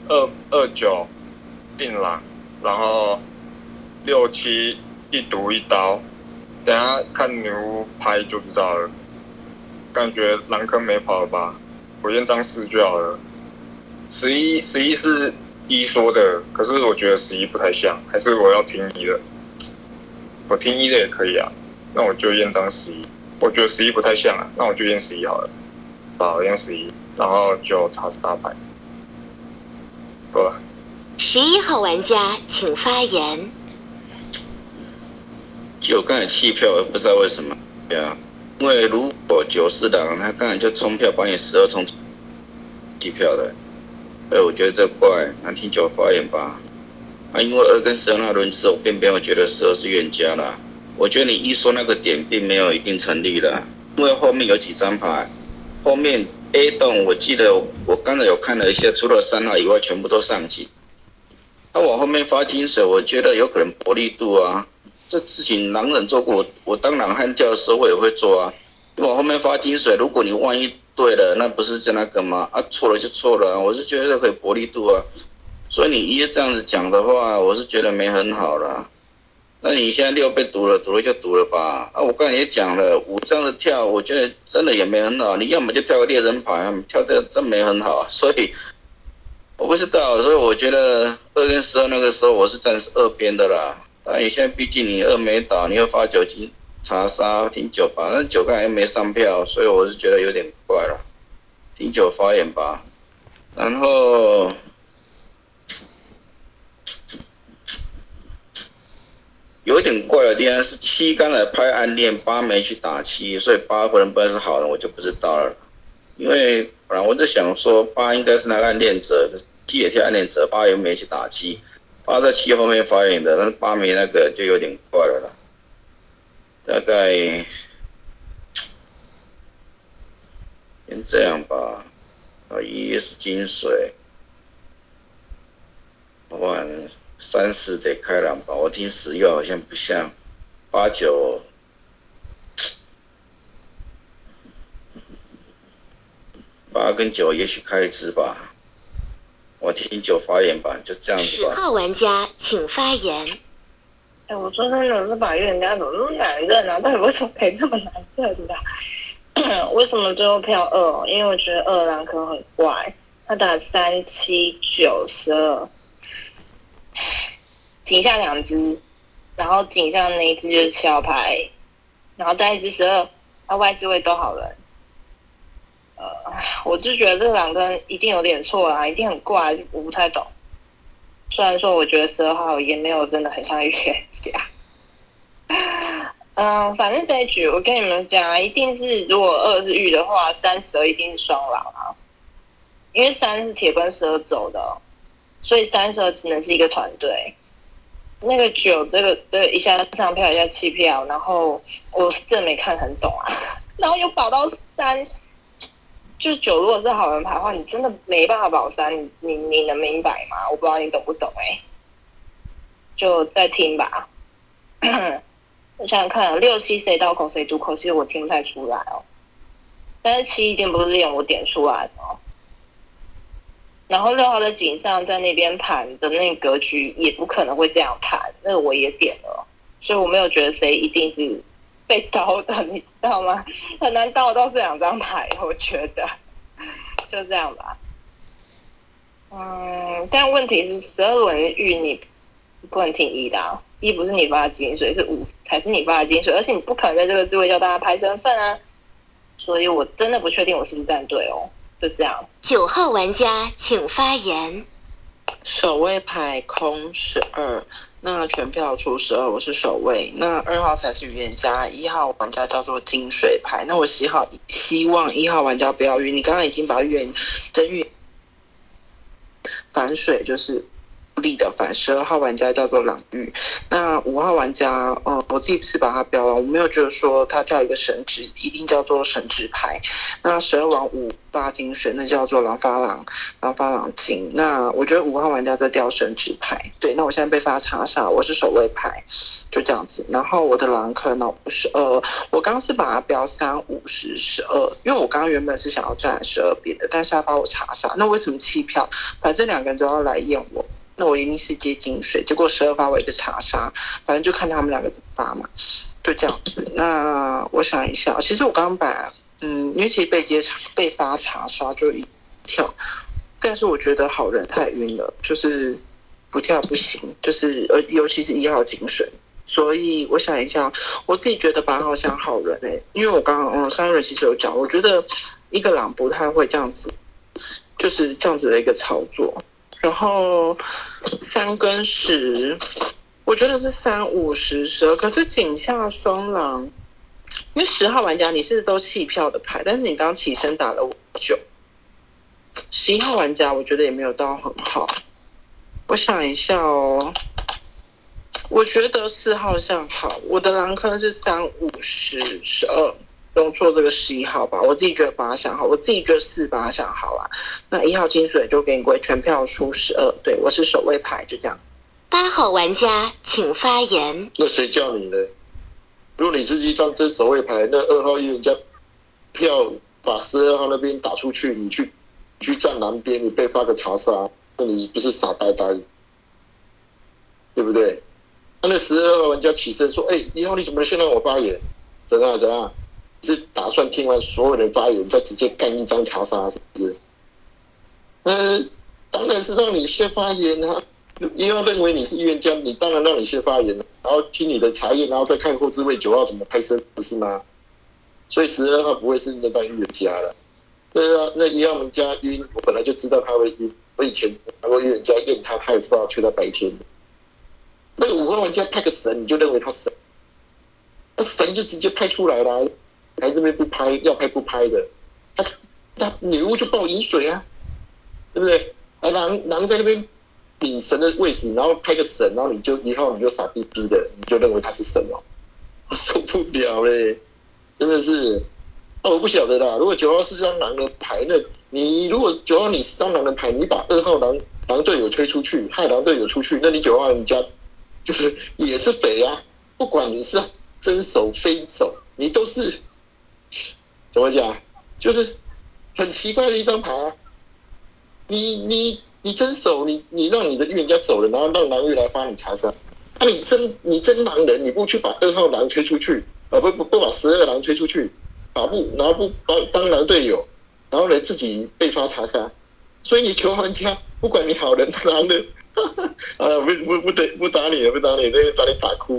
二二九定狼，然后六七一毒一刀，等下看牛拍就知道了。感觉狼坑没跑了吧？我验张四就好了。十一十一是一说的，可是我觉得十一不太像，还是我要听你的。我听一的也可以啊，那我就验张十一。我觉得十一不太像啊，那我就验十一好了。好，验十一，然后就查大牌。够了。十一号玩家请发言。九刚才弃票，不知道为什么。对啊，因为如果九四的，他刚才就冲票把你十二冲弃票的。哎，我觉得这怪，那听九发言吧。啊，因为二跟十二那轮次，我并没有觉得十二是冤家啦。我觉得你一说那个点，并没有一定成立的，因为后面有几张牌，后面 A 栋，我记得我刚才有看了一下，除了三号以外，全部都上级。他往后面发金水，我觉得有可能薄利度啊。这事情狼人做过，我我当狼汉掉的时候，我也会做啊。往后面发金水，如果你万一。对了，那不是在那个吗？啊，错了就错了，我是觉得可以薄利度啊。所以你一这样子讲的话，我是觉得没很好了。那你现在六被赌了，赌了就赌了吧。啊，我刚才也讲了，五这样子跳，我觉得真的也没很好。你要么就跳个猎人牌，跳这真没很好。所以我不知道，所以我觉得二跟十二那个时候我是站二边的啦。但你现在毕竟你二没倒，你又发酒精。查杀听九吧，那九刚才没上票，所以我是觉得有点怪了。听九发言吧。然后有点怪的地方是七刚才拍暗恋，八没去打七，所以八可能不是好人，我就不知道了。因为本来我在想说八应该是那个暗恋者，七也替暗恋者，八又没去打七，八在七后面发言的，但是八没那个就有点怪了。大概先这样吧。啊，一是金水，晚三四得开朗吧。我听十月好像不像，八九八跟九也许开一支吧。我听九发言吧，就这样子吧。十号玩家请发言。哎，我说真的是把预言家怎么那么难认啊？到底为什么可以那么难认的、为什么最后票二？因为我觉得二郎可能很怪，他打三七九十二，井下两只，然后井上那一只就是七号牌，然后再一只十二，那外置位都好人。呃，我就觉得这两个一定有点错啊，一定很怪，我不太懂。虽然说我觉得十二号也没有真的很像预言家。嗯，反正这一局我跟你们讲啊，一定是如果二是玉的话，三十二一定是双狼啊，因为三是铁跟十二走的、所以三十二只能是一个团队。那个九这个这个一下上票一下弃票，然后我是真的没看很懂啊，然后又保到三，就九如果是好人牌的话，你真的没办法保三，你你能明白吗？我不知道你懂不懂哎、就再听吧。我想想看，六七谁刀口谁读口，其实我听不太出来哦。但是七一定不是用我点出来的哦。然后六号的井上在那边盘的那个格局也不可能会这样盘，那我也点了，所以我没有觉得谁一定是被刀的，你知道吗？很难刀到这两张牌，我觉得 就这样吧。嗯，但问题是十二轮玉你不能听一的、一不是你发的金水，是五才是你发的金水，而且你不可能在这个智慧叫大家拍身份啊，所以我真的不确定我是不是站队哦，就这样。九号玩家请发言。守卫牌空十二，那全票出十二，我是守卫。那二号才是预言家，一号玩家叫做金水牌。那我希好希望一号玩家不要晕，你刚刚已经把预言真预言反水就是力的反。十二号玩家叫做朗玉，那五号玩家，呃，我自己是把它标了，我没有觉得说它叫一个神职，一定叫做神职牌。那十二王五八金水，那叫做狼发狼。然后发朗金。那我觉得五号玩家在掉神职牌，对，那我现在被发查杀，我是守卫牌，就这样子。然后我的狼坑呢，五十二，我刚是把它标三五十十二，因为我刚刚原本是想要站十二边的，但是他把我查杀，那为什么弃票？反正两个人都要来验我。那我一定是接金水，结果十二发我一个查杀，反正就看他们两个怎么发嘛，就这样子。那我想一下，其实我刚刚把，嗯，因为其实被接查被发查杀就一跳，但是我觉得好人太晕了，就是不跳不行，就是呃，尤其是一号金水。所以我想一下，我自己觉得八号像好人哎、因为我刚刚嗯上一轮其实有讲，我觉得一个狼不太会这样子，就是这样子的一个操作。然后三跟十，我觉得是三五十十二，可是井下双狼，因为十号玩家你是都弃票的牌，但是你刚起身打了五九。十一号玩家我觉得也没有到很好，我想一下哦，我觉得四号像好，我的狼坑是三五十十二，用错这个十一号吧，我自己觉得八想好，我自己觉得四八想好啊。那一号金水就给你归全票出十二，对我是守卫牌，就这样。八号玩家请发言。那谁叫你呢？如果你是一张真守卫牌，那二号预言家票把十二号那边打出去，你去你去站南边，你被发个查杀，那你不是傻呆呆，对不对？那那十二号玩家起身说：“哎、一号你怎么先让我发言？怎样怎样？是打算听完所有人发言，再直接干一张查杀，是不是？”嗯，当然是让你先发言啊。一号认为你是预言家，你当然让你先发言，然后听你的查验，然后再看后置位九号怎么拍摄，不是吗？所以十二号不会是那张预言家了。对啊，那一号玩家晕，我本来就知道他会晕。我以前拿过预言家验他，他也是把我吹到白天。那个五号玩家派个神，你就认为他神，那神就直接拍出来了，还这边不拍，要拍不拍的，他他女巫就报饮水啊，对不对？啊，狼狼在那边顶神的位置，然后拍个神，然后你就一号你就傻逼逼的，你就认为他是神哦，我受不了嘞，真的是。哦，我不晓得啦。如果九号是张狼的牌，那你如果九号你是张狼的牌，你把二号狼狼队友推出去，害狼队友出去，那你九号人家就是也是匪啊。不管你是真手非手，你都是怎么讲？就是很奇怪的一张牌啊。你你你真守，你你让你的预言家走了，然后让狼月来发你查杀。那你真你真狼人，你不去把二号狼推出去，啊不不不把十二狼推出去。打不，然后不帮当狼队友，然后呢自己被发查杀，所以你求玩家，不管你好人狼人，啊不不不得不打你了，不打你，那把你打哭，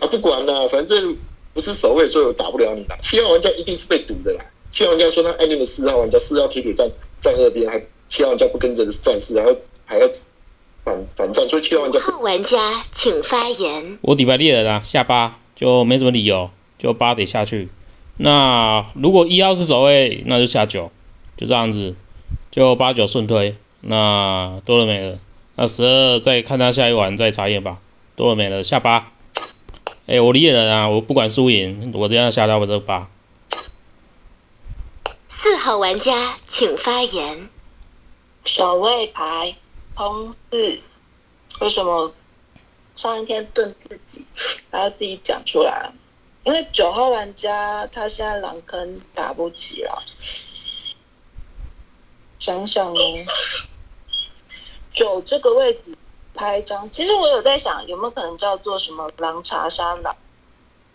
啊不管了，反正不是守卫，所以我打不了你了。七号玩家一定是被堵的啦。七号玩家说他暗恋的四号玩家，四号铁铁站站二边，还七号玩家不跟着战士，然后还要反反战，所以七号玩家。号玩家请发言。我底牌猎人啊，下八就没什么理由，就八得下去。那如果一号是守卫，那就下九，就这样子，就八九顺推。那多了没了，那十二再看他下一晚再查验吧。多了没了，下八。哎，我理解了啊，我不管输赢，我这样下到我这八。四号玩家请发言。守卫牌空四，为什么上一天盾自己，还要自己讲出来？因为九号玩家他现在狼坑打不起了，想想哦，九这个位置拍一张，其实我有在想有没有可能叫做什么狼查杀狼，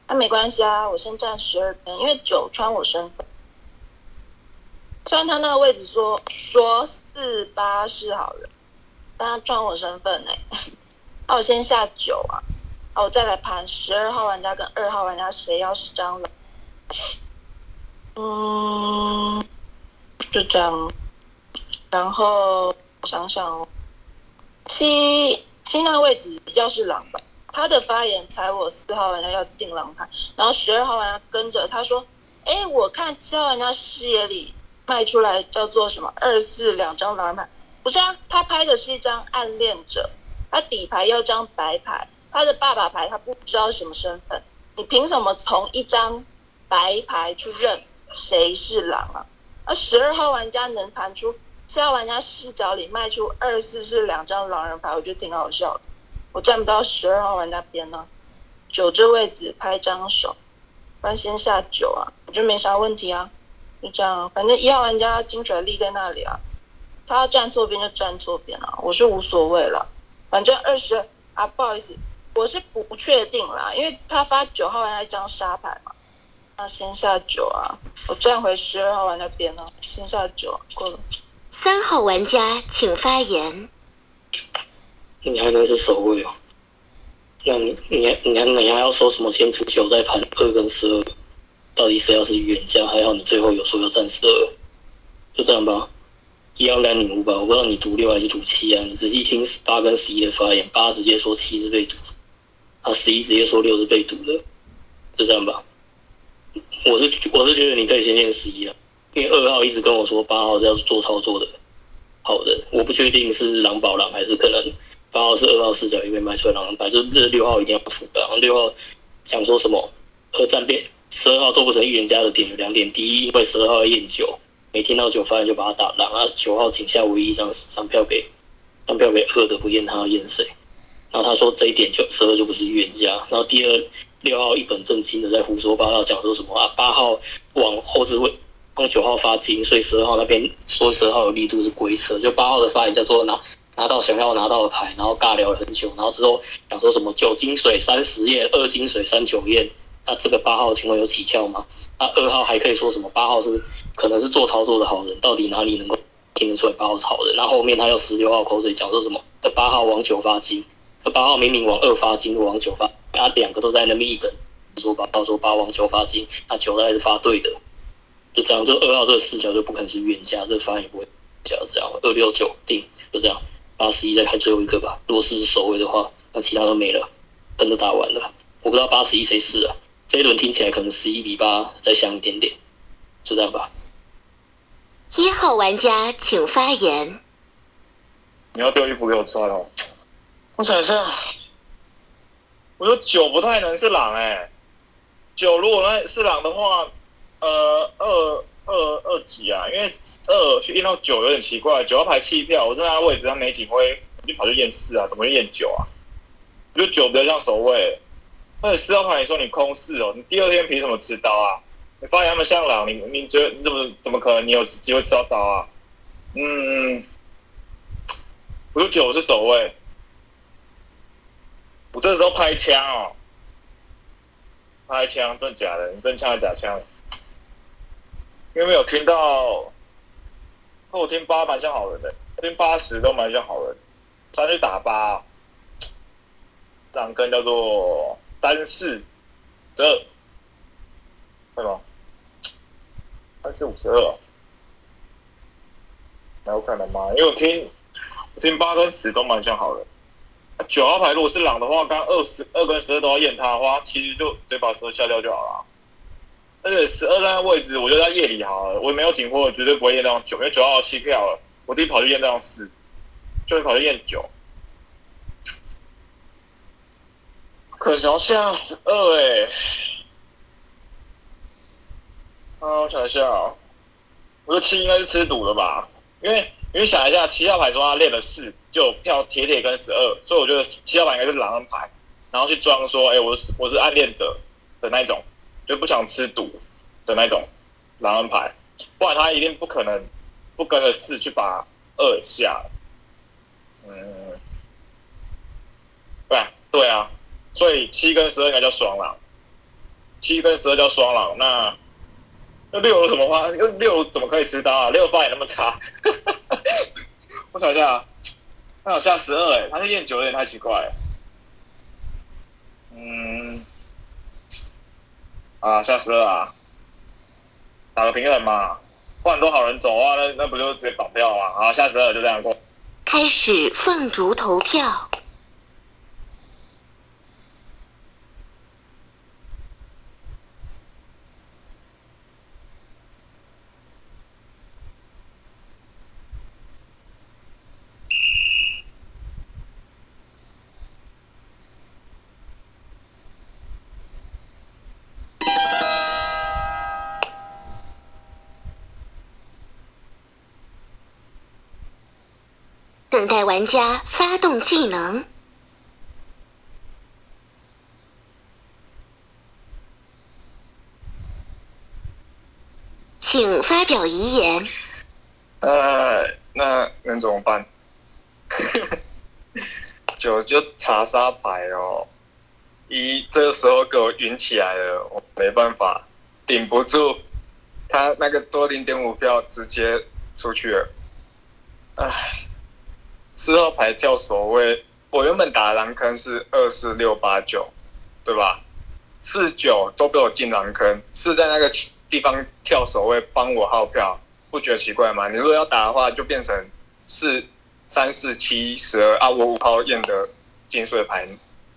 那没关系啊，我先站十二边，因为九穿我身份，虽然他那个位置说说四八是好人，但他穿我身份呢，那我先下九啊。我再来盘十二号玩家跟二号玩家谁要是蟑螂？嗯，就这样。然后想想哦，七七那位置比较是狼吧。他的发言猜我四号玩家要定狼牌，然后十二号玩家跟着他说：“哎，我看七号玩家视野里卖出来叫做什么二四两张狼牌，不是啊？他拍的是一张暗恋者，他底牌要张白牌。”他的爸爸牌他不知道什么身份，你凭什么从一张白牌去认谁是狼啊？那十二号玩家能盘出七号玩家视角里卖出二四是两张狼人牌，我觉得挺好笑的。我站不到十二号玩家边呢，九这位置拍张手，那先下九啊，我觉得没啥问题啊，就这样，反正一号玩家金水立在那里啊，他要站错边就站错边啊，我是无所谓了，反正二十啊，不好意思。我是不确定啦，因为他发九号玩家一张沙牌嘛，那先下九啊，我转回十二号玩家边呢，先下九过了。三号玩家请发言。你还能是守卫哦？那你你你你还要说什么？先出九再盘二跟十二，到底谁要是预言家？还好你最后有说要站十二，就这样吧。一样来女巫吧，我不知道你读六还是读七啊？你仔细听八跟十一的发言，八直接说七是被读。他十一直接说六是被堵的，就这样吧。我是我是觉得你可以先念十一啊，因为二号一直跟我说八号是要做操作的。好的，我不确定是狼保狼还是可能八号是二号视角里面卖出来狼人牌，就是这六号一定要服的。然后六号想说什么？和战变十二号做不成预言家的点有两点：第一，因为十二号要验九，没听到九发言就把他打狼啊。九号井下唯一一张上票给上票给二的，不验他要验谁？然后他说这一点就十二就不是预言家。然后第二六号一本正经的在胡说八道讲说什么啊？八号往后置位帮九号发金，所以十二号那边说十二号有力度是鬼扯。就八号的发言叫做拿拿到想要拿到的牌，然后尬聊了很久，然后之后讲说什么九金水三十验，二金水三九验。那这个八号请问有起跳吗？那二号还可以说什么？八号是可能是做操作的好人，到底哪里能够听得出来八号是好人？然后面他又十六号口水讲说什么？的八号往九发金。八号明明往二发金，往九发，他，两个都在那边一本说八号说八往九发金，那九还是发对的，就这样，这二号这个视角就不可能是预言家，这发言也不会这样，这样二六九定就这样，八十一再开最后一个吧。如果是守卫的话，那其他都没了，灯都打完了。我不知道八十一谁是啊？这一轮听起来可能十一比八再香一点点，就这样吧。一号玩家请发言。你要丢衣服给我穿哦。我想一下，我说九不太能是狼哎、九如果那是狼的话，呃，二二二几啊？因为二去验到九有点奇怪，九要排弃票，我在他位置上没警徽，你就跑去验四啊，怎么验九啊？我觉得九比较像守卫，而且四号牌你说你空四哦，你第二天凭什么吃刀啊？你发现他们像狼，你你觉得你怎么怎么可能你有机会吃到刀啊？嗯，不是九是守卫，我这时候拍枪哦，拍枪真假的？你真枪还假枪？因为没有听到，我听八蛮像好人的，听八十都蛮像好人，上去打八，两根叫做单四十二，对吗？单四五十二，那有可能吗？因为我听我听八跟十都蛮像好人。九号牌如果是狼的话，刚二十二跟十二都要验他的话，其实就直接把十二下掉就好了。而且十二站的位置，我觉得在夜里好了，我也没有警徽，绝对不会验那张九，因为九号弃票了，我第一跑去验那张四，就会跑去验九。可想要下十二哎，啊，我想一下哦，我的七应该是吃赌的吧，因为因为想一下，七号牌说他练了四，就票铁铁跟十二，所以我觉得七号牌应该是狼人牌，然后去装说，哎、我是我是暗恋者的那种，就不想吃赌的那种狼人牌，不然他一定不可能不跟着四去把二下。嗯，对对啊，所以七跟十二应该叫双狼，七跟十二叫双狼，那那六有什么话？六怎么可以吃刀啊？六发也那么差，我想一下啊，他好像十二哎，他是验九有点太奇怪。嗯，啊，下十二啊，打个平衡嘛，不然多好人走啊，那那不就直接绑票啊？好，下十二就这样过。开始凤竹投票。等待玩家发动技能。请发表遗言。呃，那能怎么办？九就查杀牌哦，一这个时候给我晕起来了，我没办法，顶不住，他那个多零点五票直接出去了，唉，四号牌跳守卫，我原本打的狼坑是二四六八九，对吧？四九都被我进狼坑，是在那个地方跳守卫帮我号票，不觉得奇怪吗？你如果要打的话，就变成四三四七十二啊，我五号验的金水牌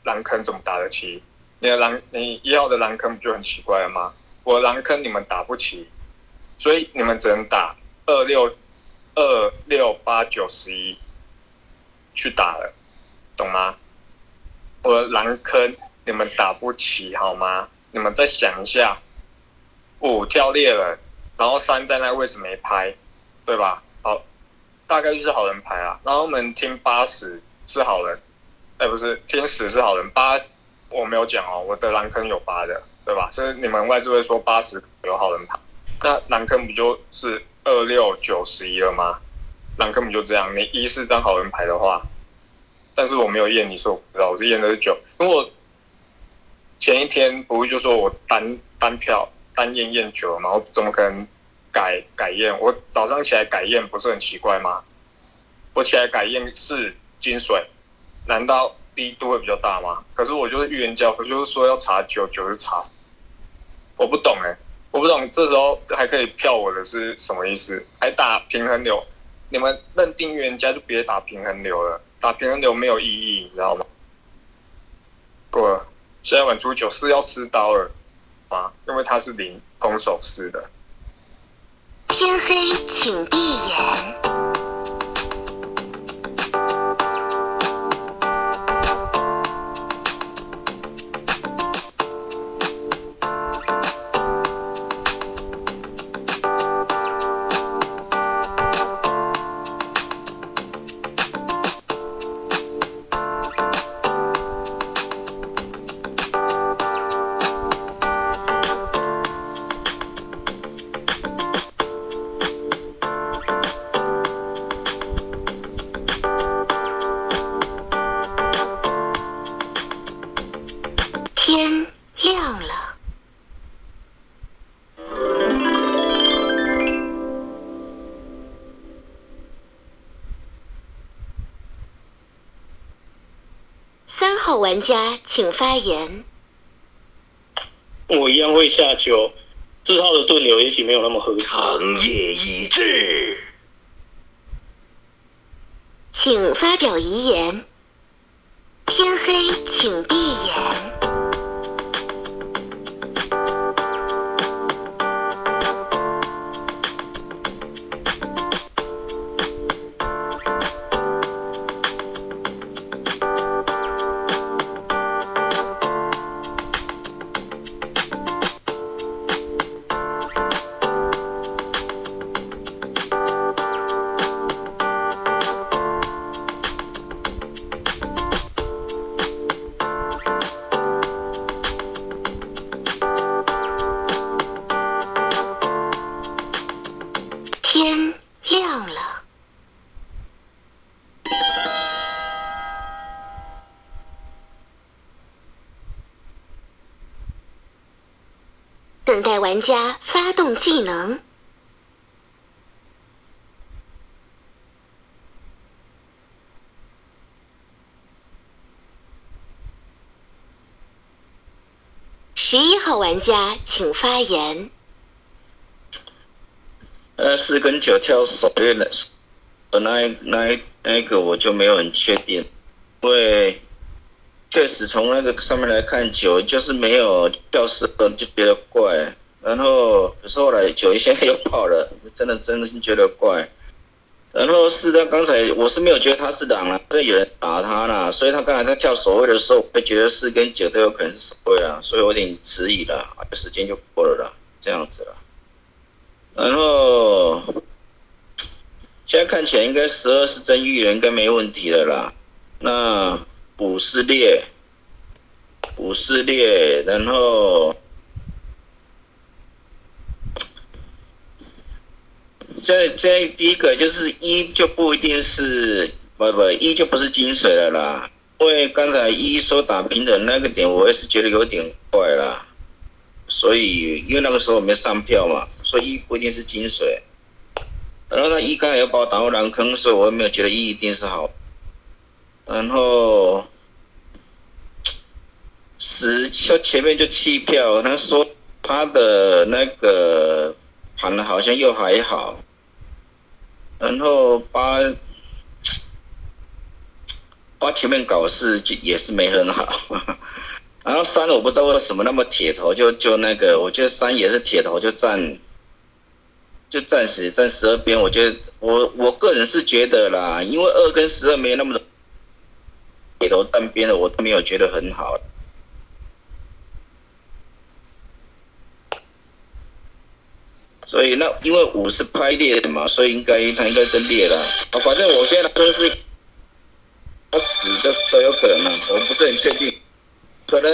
狼坑怎么打得起？你的狼你一号的狼坑不就很奇怪了吗？我狼坑你们打不起，所以你们只能打二六二六八九十一去打了，懂吗？我的狼坑你们打不起好吗？你们再想一下，五跳猎人，然后三在那位置没拍，对吧？好，大概就是好人牌啊。然后我们听八十是好人，哎，不是听十是好人，八我没有讲哦，我的狼坑有八的，对吧？是你们外置会说八十有好人牌，那狼坑不就是二六九十一了吗？狼坑不就这样？你一是张好人牌的话，但是我没有验，你说我不知道，我是验的是九，因为我前一天不是就说我单单票单验验九嘛，我怎么可能改改验？我早上起来改验不是很奇怪吗？我起来改验是金水，难道低度会比较大吗？可是我就是预言家，我就是说要查九，九是查，我不懂哎、我不懂这时候还可以票我的是什么意思？还打平衡流？你们认定预言家就别打平衡流了，打平衡流没有意义，你知道吗？过，现在玩出九四要吃刀了啊，因为他是零攻守四的。天黑请闭眼。请发言。我一样会下球。四号的盾流也许没有那么合适。长夜已至，请发表遗言。天黑请闭眼。玩家请发言。呃，四跟九跳手链的，呃，那那那个我就没有很确定，因为确实从那个上面来看，九就是没有跳十二就觉得怪，然后可是后来九现在又跑了，真的真的是觉得怪。然后四他刚才我是没有觉得他是狼了，因为有人打他啦，所以他刚才在跳守卫的时候，会觉得四跟九都有可能是守卫啦，所以我有点迟疑了，时间就过了啦，这样子了。然后现在看起来应该十二是真预言，应该没问题了啦。那五是列，五是列，然后这这第一个就是一就不一定是不不一就不是金水了啦，因为刚才一说打平的那个点，我也是觉得有点怪啦。所以因为那个时候我没上票嘛，所以一不一定是金水。然后他一刚才又把我打入蓝坑，所以我也没有觉得一一定是好。然后十就前面就弃票，他说他的那个盘好像又还好。然后八八前面搞事就也是没很好。然后三我不知道为什么那么铁头，就就那个，我觉得三也是铁头，就站，就暂时站十二边。我觉得我我个人是觉得啦，因为二跟十二没那么铁头站边的，我都没有觉得很好。所以那因为五是拍裂的嘛，所以应该他应该真裂了。啊，反正我现在说是，他死的都有可能，我不是很确定。可能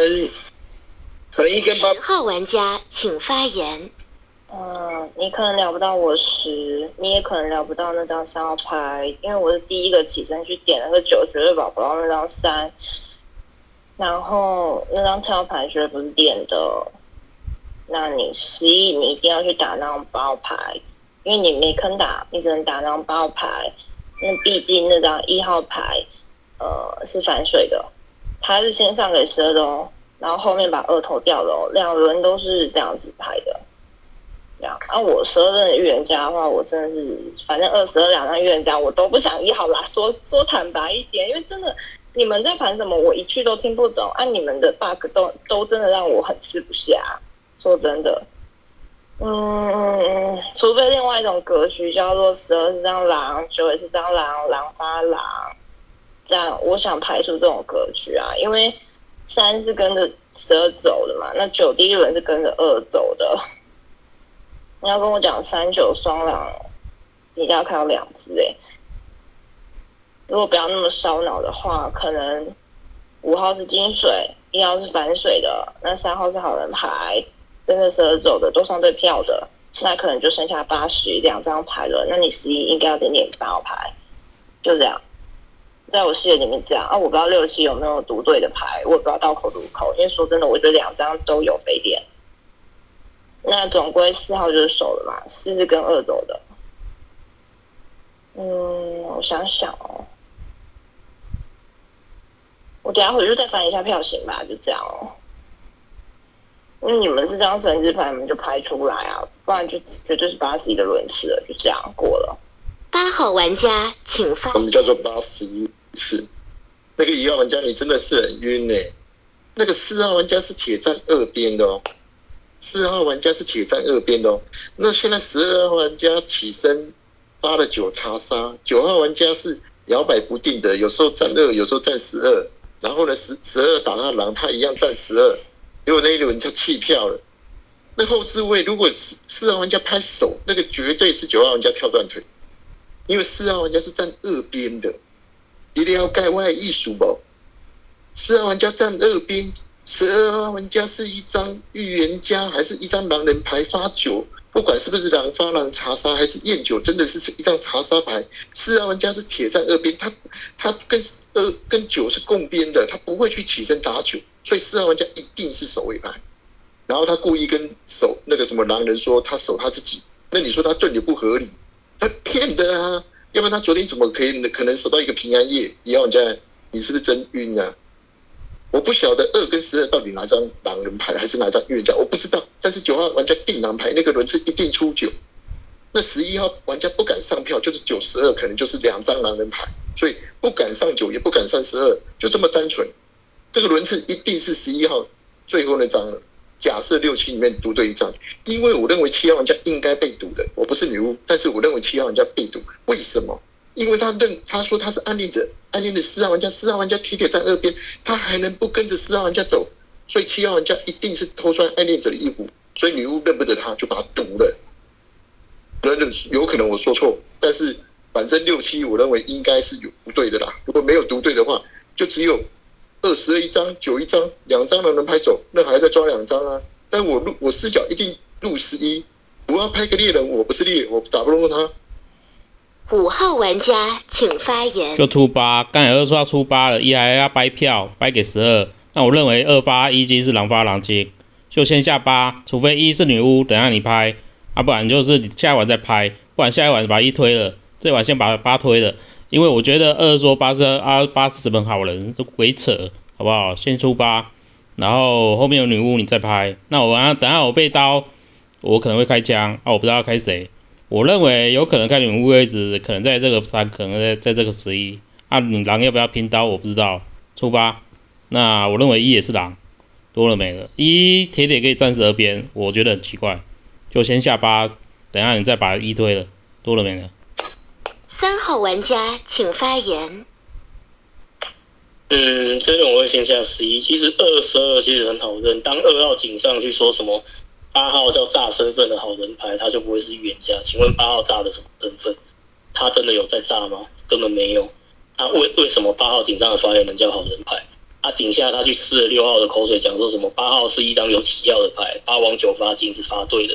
可能一根八十号玩家请发言。嗯，你可能聊不到我十，你也可能聊不到那张三号牌，因为我是第一个起身去点那个九，绝对保不到那张三。然后那张七号牌绝对不是点的，那你十一你一定要去打那张八号牌，因为你没坑打，你只能打那张八号牌。那毕竟那张一号牌，呃，是反水的。他是先上给十二的哦，然后后面把二投掉了哦，两轮都是这样子拍的。这样啊，我十二任预言家的话，我真的是反正二十二两张预言家我都不想要啦。说说坦白一点，因为真的你们在盘什么，我一句都听不懂啊。你们的 bug 都都真的让我很吃不下。说真的，嗯，除非另外一种格局叫做十二是张狼，九也是张狼，狼发狼，这样我想排除这种格局啊，因为三是跟着十二走的嘛，那九第一轮是跟着二走的。你要跟我讲三九双狼，你要看到两只哎。如果不要那么烧脑的话，可能五号是金水，一号是反水的，那三号是好人牌，跟着十二走的都上对票的，现在可能就剩下八十两张牌了。那你十一应该要点点八号牌，就这样。在我视野里面这样啊，我不知道六七有没有读对的牌，我也不知道倒口读口，因为说真的，我觉得两张都有飞点。那总归四号就是手了嘛，四是跟二走的。嗯，我想想哦，我等下回去再翻一下票型吧，就这样哦。因为你们这张神之牌，你们就拍出来啊，不然就绝对是八十一的轮次了，就这样过了。八号玩家请发。什么叫做八十一次？那个一号玩家你真的是很晕呢。那个四号玩家是铁站二边的哦。四号玩家是铁站二边的哦，那现在十二号玩家起身发了九查杀，九号玩家是摇摆不定的，有时候站二，有时候站十二，然后呢十十二打他狼，他一样站十二，结果那一轮就弃票了。那后置位如果四四号玩家拍手，那个绝对是九号玩家跳断腿，因为四号玩家是站二边的，一定要盖外艺术哦。四号玩家站二边。十二号玩家是一张预言家，还是一张狼人牌发九？不管是不是狼发狼查杀，还是验九，真的是一张查杀牌。四号玩家是铁站二边，他他跟二跟九是共边的，他不会去起身打九，所以四号玩家一定是守卫牌。然后他故意跟守那个什么狼人说他守他自己，那你说他盾也不合理，他骗的啊！要不然他昨天怎么可以可能守到一个平安夜？一号玩家，你是不是真晕啊？我不晓得二跟十二到底哪张狼人牌还是哪张预言家，我不知道。但是九号玩家定狼牌那个轮次一定出九，那十一号玩家不敢上票，就是九十二可能就是两张狼人牌，所以不敢上九也不敢上十二，就这么单纯。这个轮次一定是十一号最后那张了。假设六七里面读对一张，因为我认为七号玩家应该被读的，我不是女巫，但是我认为七号玩家被读，为什么？因为他认他说他是暗恋者，暗恋的四号玩家，四号玩家铁铁在二边，他还能不跟着四号玩家走？所以七号玩家一定是偷穿暗恋者的衣服，所以女巫认不得他，就把他毒了。认认有可能我说错，但是反正六七我认为应该是有不对的啦。如果没有读对的话，就只有二十二一张，九一张，两张能能拍走，那还在抓两张啊。但我录我视角一定录十一，我要拍个猎人，我不是猎，我打不动他。五号玩家请发言。就出八，刚才二说要出八了，一还要掰票，掰给十二。那我认为二发一金是狼发狼金，就先下八，除非一是女巫，等下你拍，啊，不然就是下一晚再拍，不然下一晚把一推了，这晚先把八推了，因为我觉得二说八是啊八是什么好人，这鬼扯，好不好？先出八，然后后面有女巫你再拍。那我啊等下我被刀，我可能会开枪，啊我不知道要开谁。我认为有可能看你们位置，可能在这个三，可能在在这个十一。啊，你狼要不要拼刀？我不知道。出八，那我认为一也是狼，多了没了。一铁铁可以站十二边，我觉得很奇怪，就先下八，等下你再把一推了，多了没了。三号玩家请发言。嗯，这种我会先下十一。其实二十二其实很好认，当二号警上去说什么？八号叫炸身份的好人牌，他就不会是预言家。请问八号炸的什么身份？他真的有在炸吗？根本没有。他为为什么八号警上的发言能叫好人牌？他井下他去吃了六号的口水，讲说什么八号是一张有起跳的牌，八王九发金是发对的。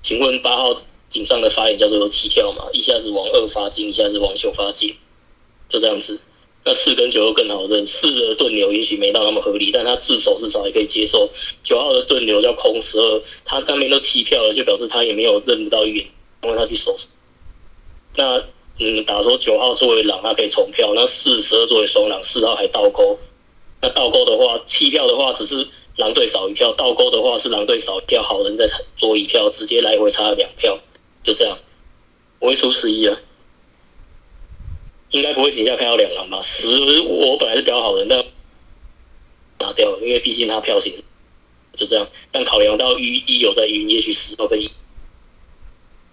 请问八号井上的发言叫做有起跳嘛？一下子王二发金，一下子王九发金，就这样子。那四跟九又更好认，四的盾流也许没到那么合理，但他自首至少还可以接受。九号的盾流叫空十二，他当面都弃票了，就表示他也没有认不到预言，因为他去守。那嗯，打说九号作为狼，他可以重票；那四十二作为双狼，四号还倒钩。那倒钩的话，弃票的话，只是狼队少一票，倒钩的话是狼队少一票，好人再多一票，直接来回差两票，就这样，我会出十一啊，应该不会井下开到两狼吧？十我本来是比较好人，但拿掉了，因为毕竟他票型就这样，但考量到一一有在晕，也许十号跟一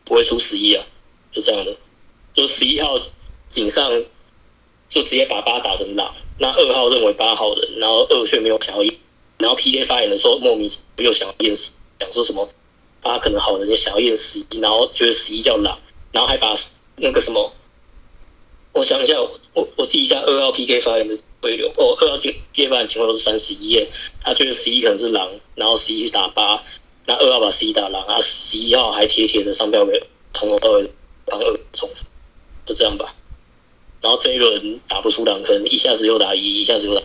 不会出十一啊，就这样的，就十一号井上就直接把八打成狼，那二号认为八号人，然后二却没有想要，然后 P A 发言的时候莫名其妙又想要验十，讲说什么八可能好人就想要验十一，然后觉得十一叫狼，然后还把那个什么，我想一下，我我记一下二号 P K 发言的规流，哦，二号 P K 发言情况都是三十一验，他觉得十一可能是狼，然后十一去打八。那二号把十一打狼，啊十一号还铁铁的上票给从头到尾帮二重复，就这样吧。然后这一轮打不出狼，可能一下子又打一，一下子又打，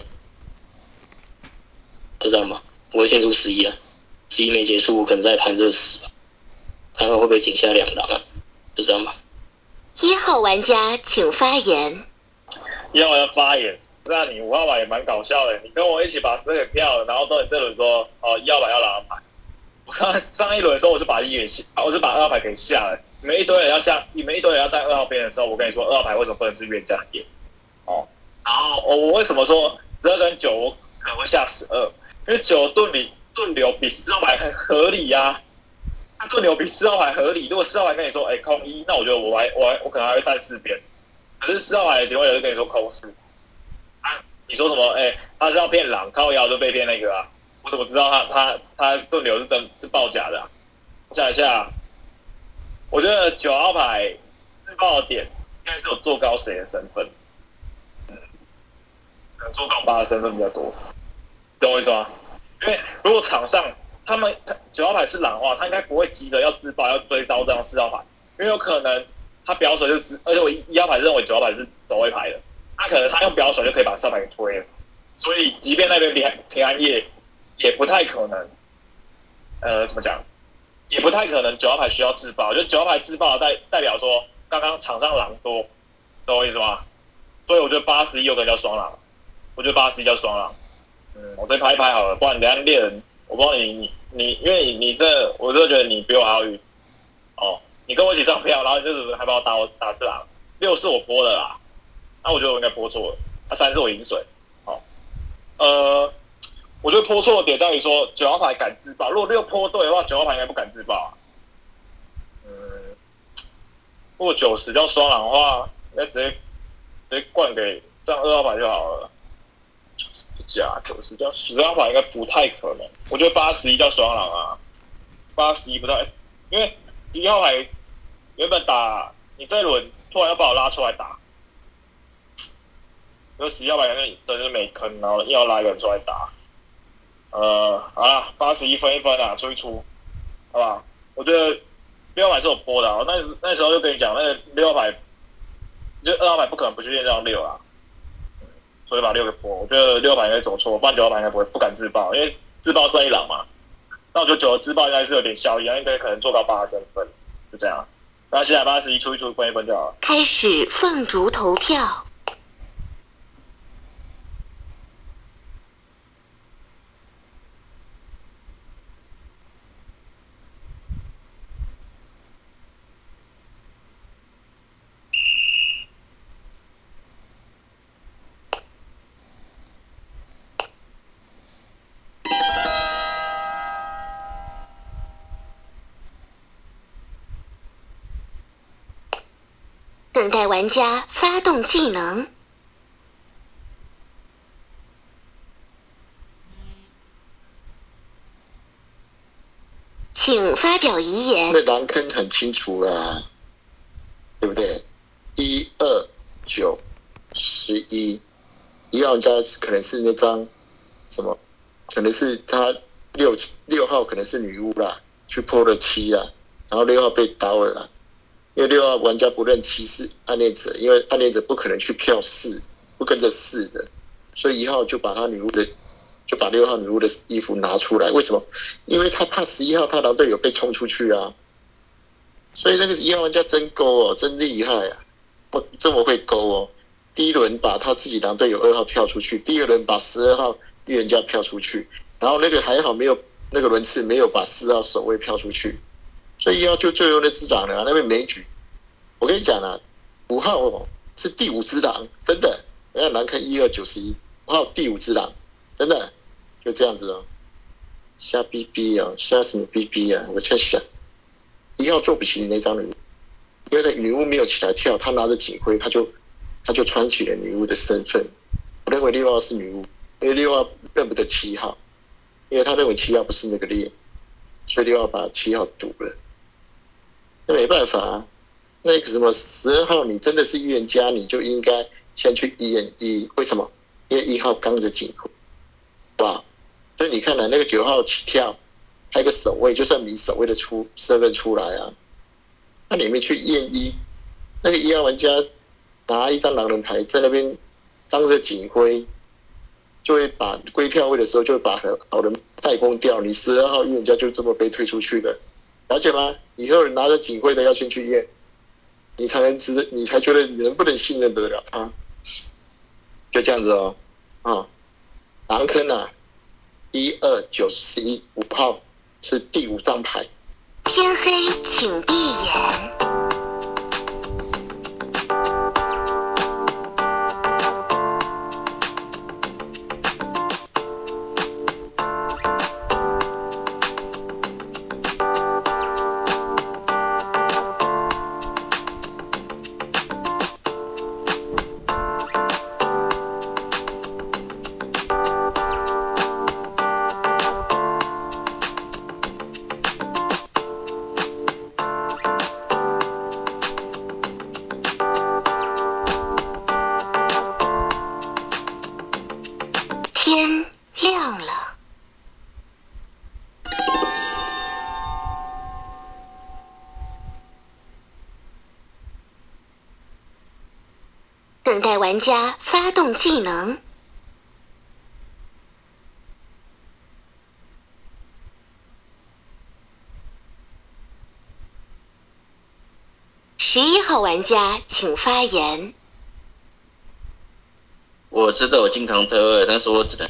就这样吧。我会先出十一啊，十一没结束，可能在盘热十，看看会不会井下两狼啊，就这样吧。一号玩家请发言。一号玩家发言，那你五号牌也蛮搞笑的，你跟我一起把十给票，然后到你这轮说哦一号牌要狼牌。我上上一轮的时候，我是把一给下，我是把二号牌给下了。你们一堆人要下，你们一堆人要站二号边的时候，我跟你说，二号牌为什么不能是冤家眼？哦，然后我我为什么说十二跟九我可能会下十二？因为九盾里盾流比四号牌很合理呀，他盾流比四号牌合理。如果四号牌跟你说，哎，空一，那我觉得我还我还我可能还会站四边。可是四号牌的情况有就跟你说空四，啊，你说什么？哎，他是要骗狼，靠腰就被骗那个啊。我怎么知道他他他盾流是真是爆假的？我想一下，我觉得九号牌自爆点应该是有做高谁的身份，做高八的身份比较多，懂我意思吗？因为如果场上他们九号牌是狼的话，他应该不会急着要自爆要追刀这样四号牌，因为有可能他表手就只，而且我一号牌认为九号牌是走位牌的，他可能他用表手就可以把四号牌给推了，所以即便那边平安平安夜。也不太可能，呃，怎么讲？也不太可能九号牌需要自爆，就九号牌自爆代代表说刚刚场上狼多，懂我意思吗？所以我觉得八十一有可能叫双狼，我觉得八十一叫双狼。我再拍一拍好了，不然等下猎人，我不知道你你你，因为你这，我就觉得你比我还要晕。哦，你跟我一起上票，然后就是还把我打我打次狼，六是我播的啦，那我觉得我应该播错了，那三是我饮水。好，呃。我觉得泼错的点在于说九号牌敢自爆，如果六泼对的话，九号牌应该不敢自爆啊。嗯，如果九十叫双狼的话，那直接直接灌给这样二号牌就好了。假九十叫十号牌应该不太可能，我觉得八十一叫双狼啊，八十一不太，因为一号牌原本打你这轮突然要把我拉出来打，因为十一号牌那真是没坑，然后又要拉一个人出来打。呃，好了，八十一分一分啊，出一出，好吧？我觉得六号牌是我播的，那那时候就跟你讲，那个六号牌，就二号牌不可能不去练这张六啊，所以把六给破。我觉得六号牌应该走错，不然九号牌应该不会不敢自爆，因为自爆是一狼嘛。那我觉得九号自爆应该是有点效益，应该可能做到八十分，就这样。那现在八十一出一出分一分就好了。开始凤竹投票。玩家发动技能，请发表遗言。那狼坑很清楚了，对不对？一二九十一，一号玩家可能是那张什么？可能是他六六号可能是女巫啦，去破了七啊，然后六号被刀了。因为六号玩家不认七是暗恋者，因为暗恋者不可能去票四，不跟着四的，所以一号就把他女巫的，就把六号女巫的衣服拿出来。为什么？因为他怕十一号他狼队友被冲出去啊。所以那个一号玩家真勾哦，真厉害啊！不这么会勾哦。第一轮把他自己狼队友二号跳出去，第二轮把十二号预言家跳出去，然后那个还好没有那个轮次没有把四号守卫飘出去，所以一号就最后的之狼了，那边没举。我跟你讲啊，五号是第五只狼，真的。人家难看一二九十一，五号第五只狼，真的就这样子哦。瞎逼逼哦，瞎什么逼逼啊！我在想，一号做不起那张女，因为女巫没有起来跳，他拿着警徽，他就他就穿起了女巫的身份。我认为六号是女巫，因为六号认不得七号，因为他认为七号不是那个猎，所以六号把七号堵了。那没办法啊，那个什么十二号，你真的是预言家，你就应该先去验一。为什么？因为一号刚着警徽，哇！所以你看呢，那个九号起跳，还有个守卫，就算你守卫的出身份出来啊，那你们去验一，那个一号玩家拿一张狼人牌在那边当着警徽，就会把归票位的时候就会把好人代攻掉，你十二号预言家就这么被推出去的，了解吗？以后拿着警徽的要先去验，你才能知，你才觉得你能不能信任得了他，就这样子哦，啊，狼坑啊。一二九十一五号是第五张牌。天黑，请闭眼。家请发言。我知道我经常特二，但是我只能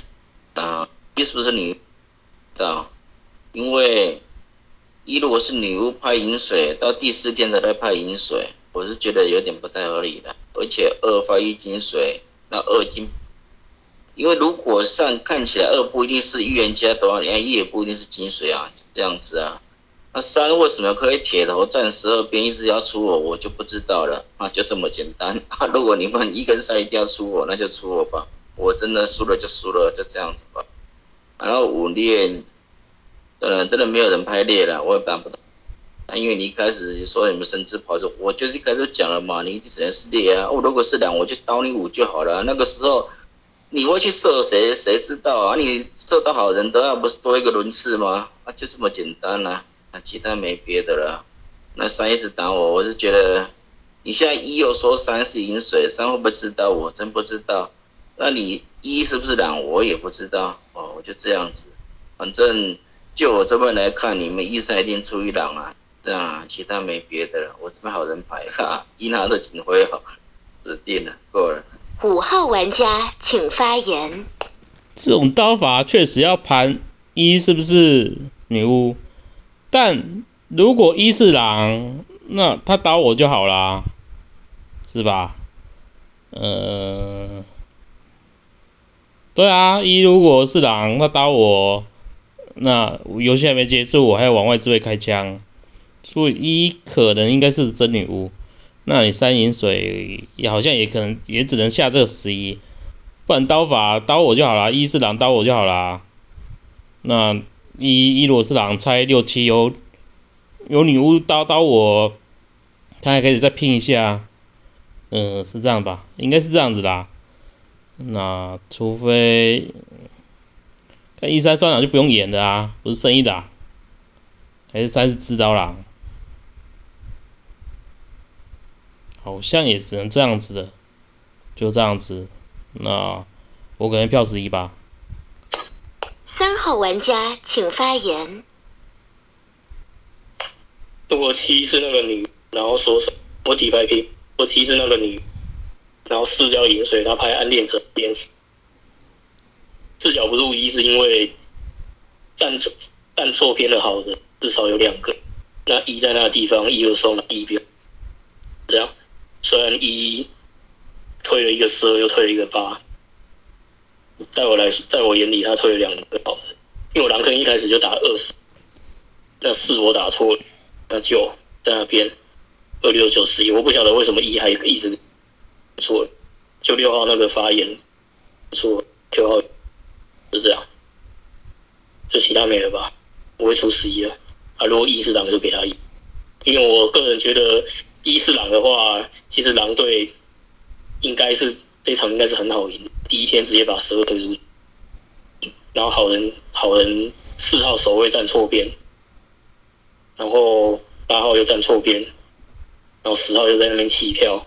啊，一是不是女的？因为一如果是女巫派饮水，到第四天才来派饮水，我是觉得有点不太合理的。而且二发一金水，那二金，因为如果上看起来二不一定是预言家的话，连一也不一定是金水啊，这样子啊。那三为什么可以铁头站十二边一直要出我，我就不知道了啊，就这么简单啊。如果你们一根三一定要出我，那就出我吧，我真的输了就输了，就这样子吧。然后五列，呃，真的没有人拍列了，我也办不到。因为你一开始说你们神之跑走，我就是一开始讲了嘛，你只能是列啊。我如果是两，我就刀你五就好了。那个时候你会去射谁？谁知道啊？你射到好人的话，不是多一个轮次吗？啊，就这么简单啊。那其他没别的了，那三一直打我，我是觉得你现在一又说三是饮水，三会不会知道？我真不知道。那你一是不是狼？我也不知道。哦，我就这样子，反正就我这边来看，你们一三一定出一狼啊，这样，其他没别的了。我这边好人牌哈，一拿的警徽好，指定了，够了。五号玩家请发言。这种刀法确实要盘一是不是女巫？但如果一是狼，那他打我就好啦，是吧？呃，对啊，一如果是狼，他打我，那游戏还没结束，我还要往外自卫开枪，所以一可能应该是真女巫。那你三饮水也好像也可能也只能下这个十一，不然刀法刀我就好啦，一是狼刀我就好啦。那。一一罗是狼猜六七有有女巫刀刀我，他还可以再拼一下，嗯，是这样吧？应该是这样子啦。那除非那一三双狼就不用演的啊，不是生意的，还是三是知刀狼，好像也只能这样子的，就这样子。那我可能票十一吧。三号玩家请发言。如果七是那个女，然后说我底牌拼，我七是那个女，然后四叫饮水，他拍暗恋者边视，视角不入一是因为站错站错边的好人至少有两个，那一在那个地方一又双一标，这样虽然一推了一个四又推了一个八，在我来在我眼里他推了两个好人，因为我狼坑一开始就打二十，那四我打错了，那九在那边二六九十一，我不晓得为什么一还一直错，就六号那个发言错，，Q 号就这样，就其他没了吧，不会出十一了。啊，如果一是狼就给他一，因为我个人觉得一是狼的话，其实狼队应该是这场应该是很好赢，第一天直接把十二推出，然后好人好人四号守卫站错边，然后八号又站错边，然后十号又在那边弃票，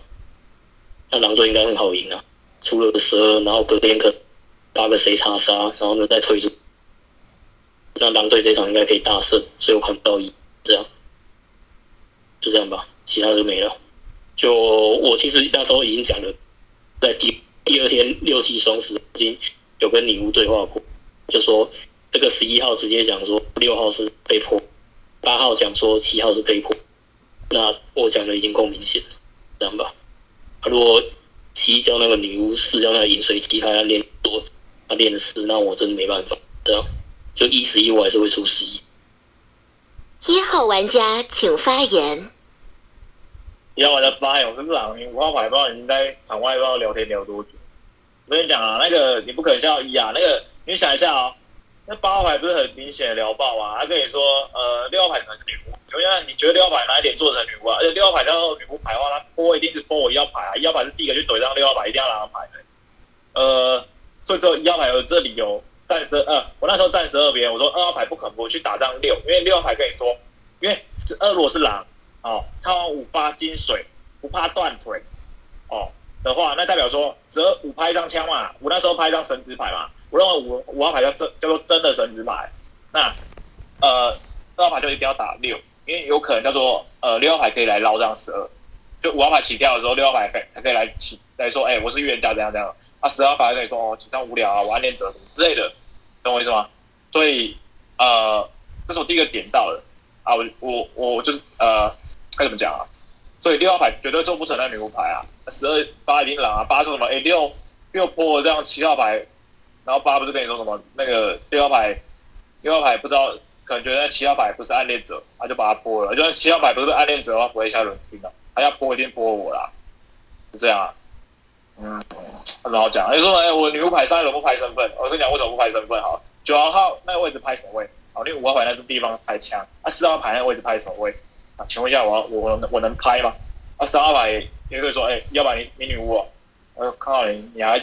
那狼队应该很好赢啊，出了十二，然后隔天可八个谁查杀，然后呢再推出。那狼队这场应该可以大胜，所以我看不到一，这样，就这样吧，其他就没了。就我其实那时候已经讲了，在第第二天六七双十已经有跟女巫对话过，就说这个十一号直接讲说六号是被迫，八号讲说七号是被迫，那我讲的已经够明显了，这样吧。如果七叫那个女巫，四叫那个饮水机，他要练多，他练的四，那我真的没办法，这样。就一十一，我还是会出十一。一号玩家请发言。一号玩家发言，我跟朗五号牌不知道你在场外不知道聊天聊多久。我跟你讲啊，那个你不可能像一啊，那个你想一下啊，那八号牌不是很明显的聊爆啊？他跟你说，呃，六号牌可能是女巫，请问一下，你觉得六号牌哪一点做成女巫啊？而且六号牌叫女巫牌的话，他泼一定是泼我一号牌啊，一号牌是第一个去怼上六号牌，一定要拿牌的。呃，所以只有一号牌有这理由。站十呃，我那时候站十二边，我说二号牌不可能不去打张六，因为六号牌跟你说，因为是二如果是狼哦，他往五发金水不怕断腿哦的话，那代表说十二五拍一张枪嘛，我那时候拍一张神职牌嘛，我认为五五号牌叫真叫做真的神职牌，那呃二号牌就一定要打六，因为有可能叫做呃六号牌可以来捞这样十二，就五号牌起跳的时候六号牌可以还可以来起来说，哎我是预言家怎样怎样，啊十二牌可以说哦紧张无聊啊我暗恋者什么之类的。懂我意思吗？所以呃，这是我第一个点到的啊，我我我就是呃，该怎么讲啊？所以六号牌绝对做不成那女巫牌啊，十二八一狼啊，八说什么？哎六六破这样七号牌，然后八不是跟你说什么？那个六号牌六号牌不知道，可能觉得七号牌不是暗恋者，他就把它破了。就算七号牌不是暗恋者的话，不会下轮听的，他要破一定破我啦，就这样啊。嗯，很好讲。你说，哎，我女巫牌三轮不拍身份，我跟你讲为什么不拍身份？好，九号那个位置拍守卫，好，因为五号牌那个地方拍枪，啊，四号牌那个位置拍守卫，啊，请问一下，我我我能拍吗？啊，三号牌也可以说，哎，要不然你你女巫，我看到你你还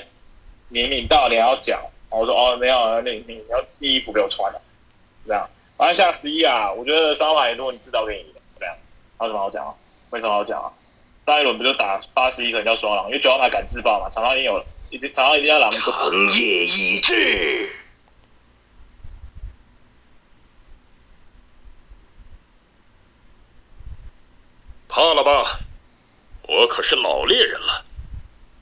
你你到你还要讲，我说哦没有，你你要衣服给我穿了，这样。完了下十一啊，我觉得三号牌如果你知道给你这样，还有什么好讲啊？没什么好讲啊。上一轮不就打八十一，可能叫双狼，因为九号牌敢自爆嘛，场上一定有，一定场上一定要狼。长夜已至。怕了吧？我可是老猎人了。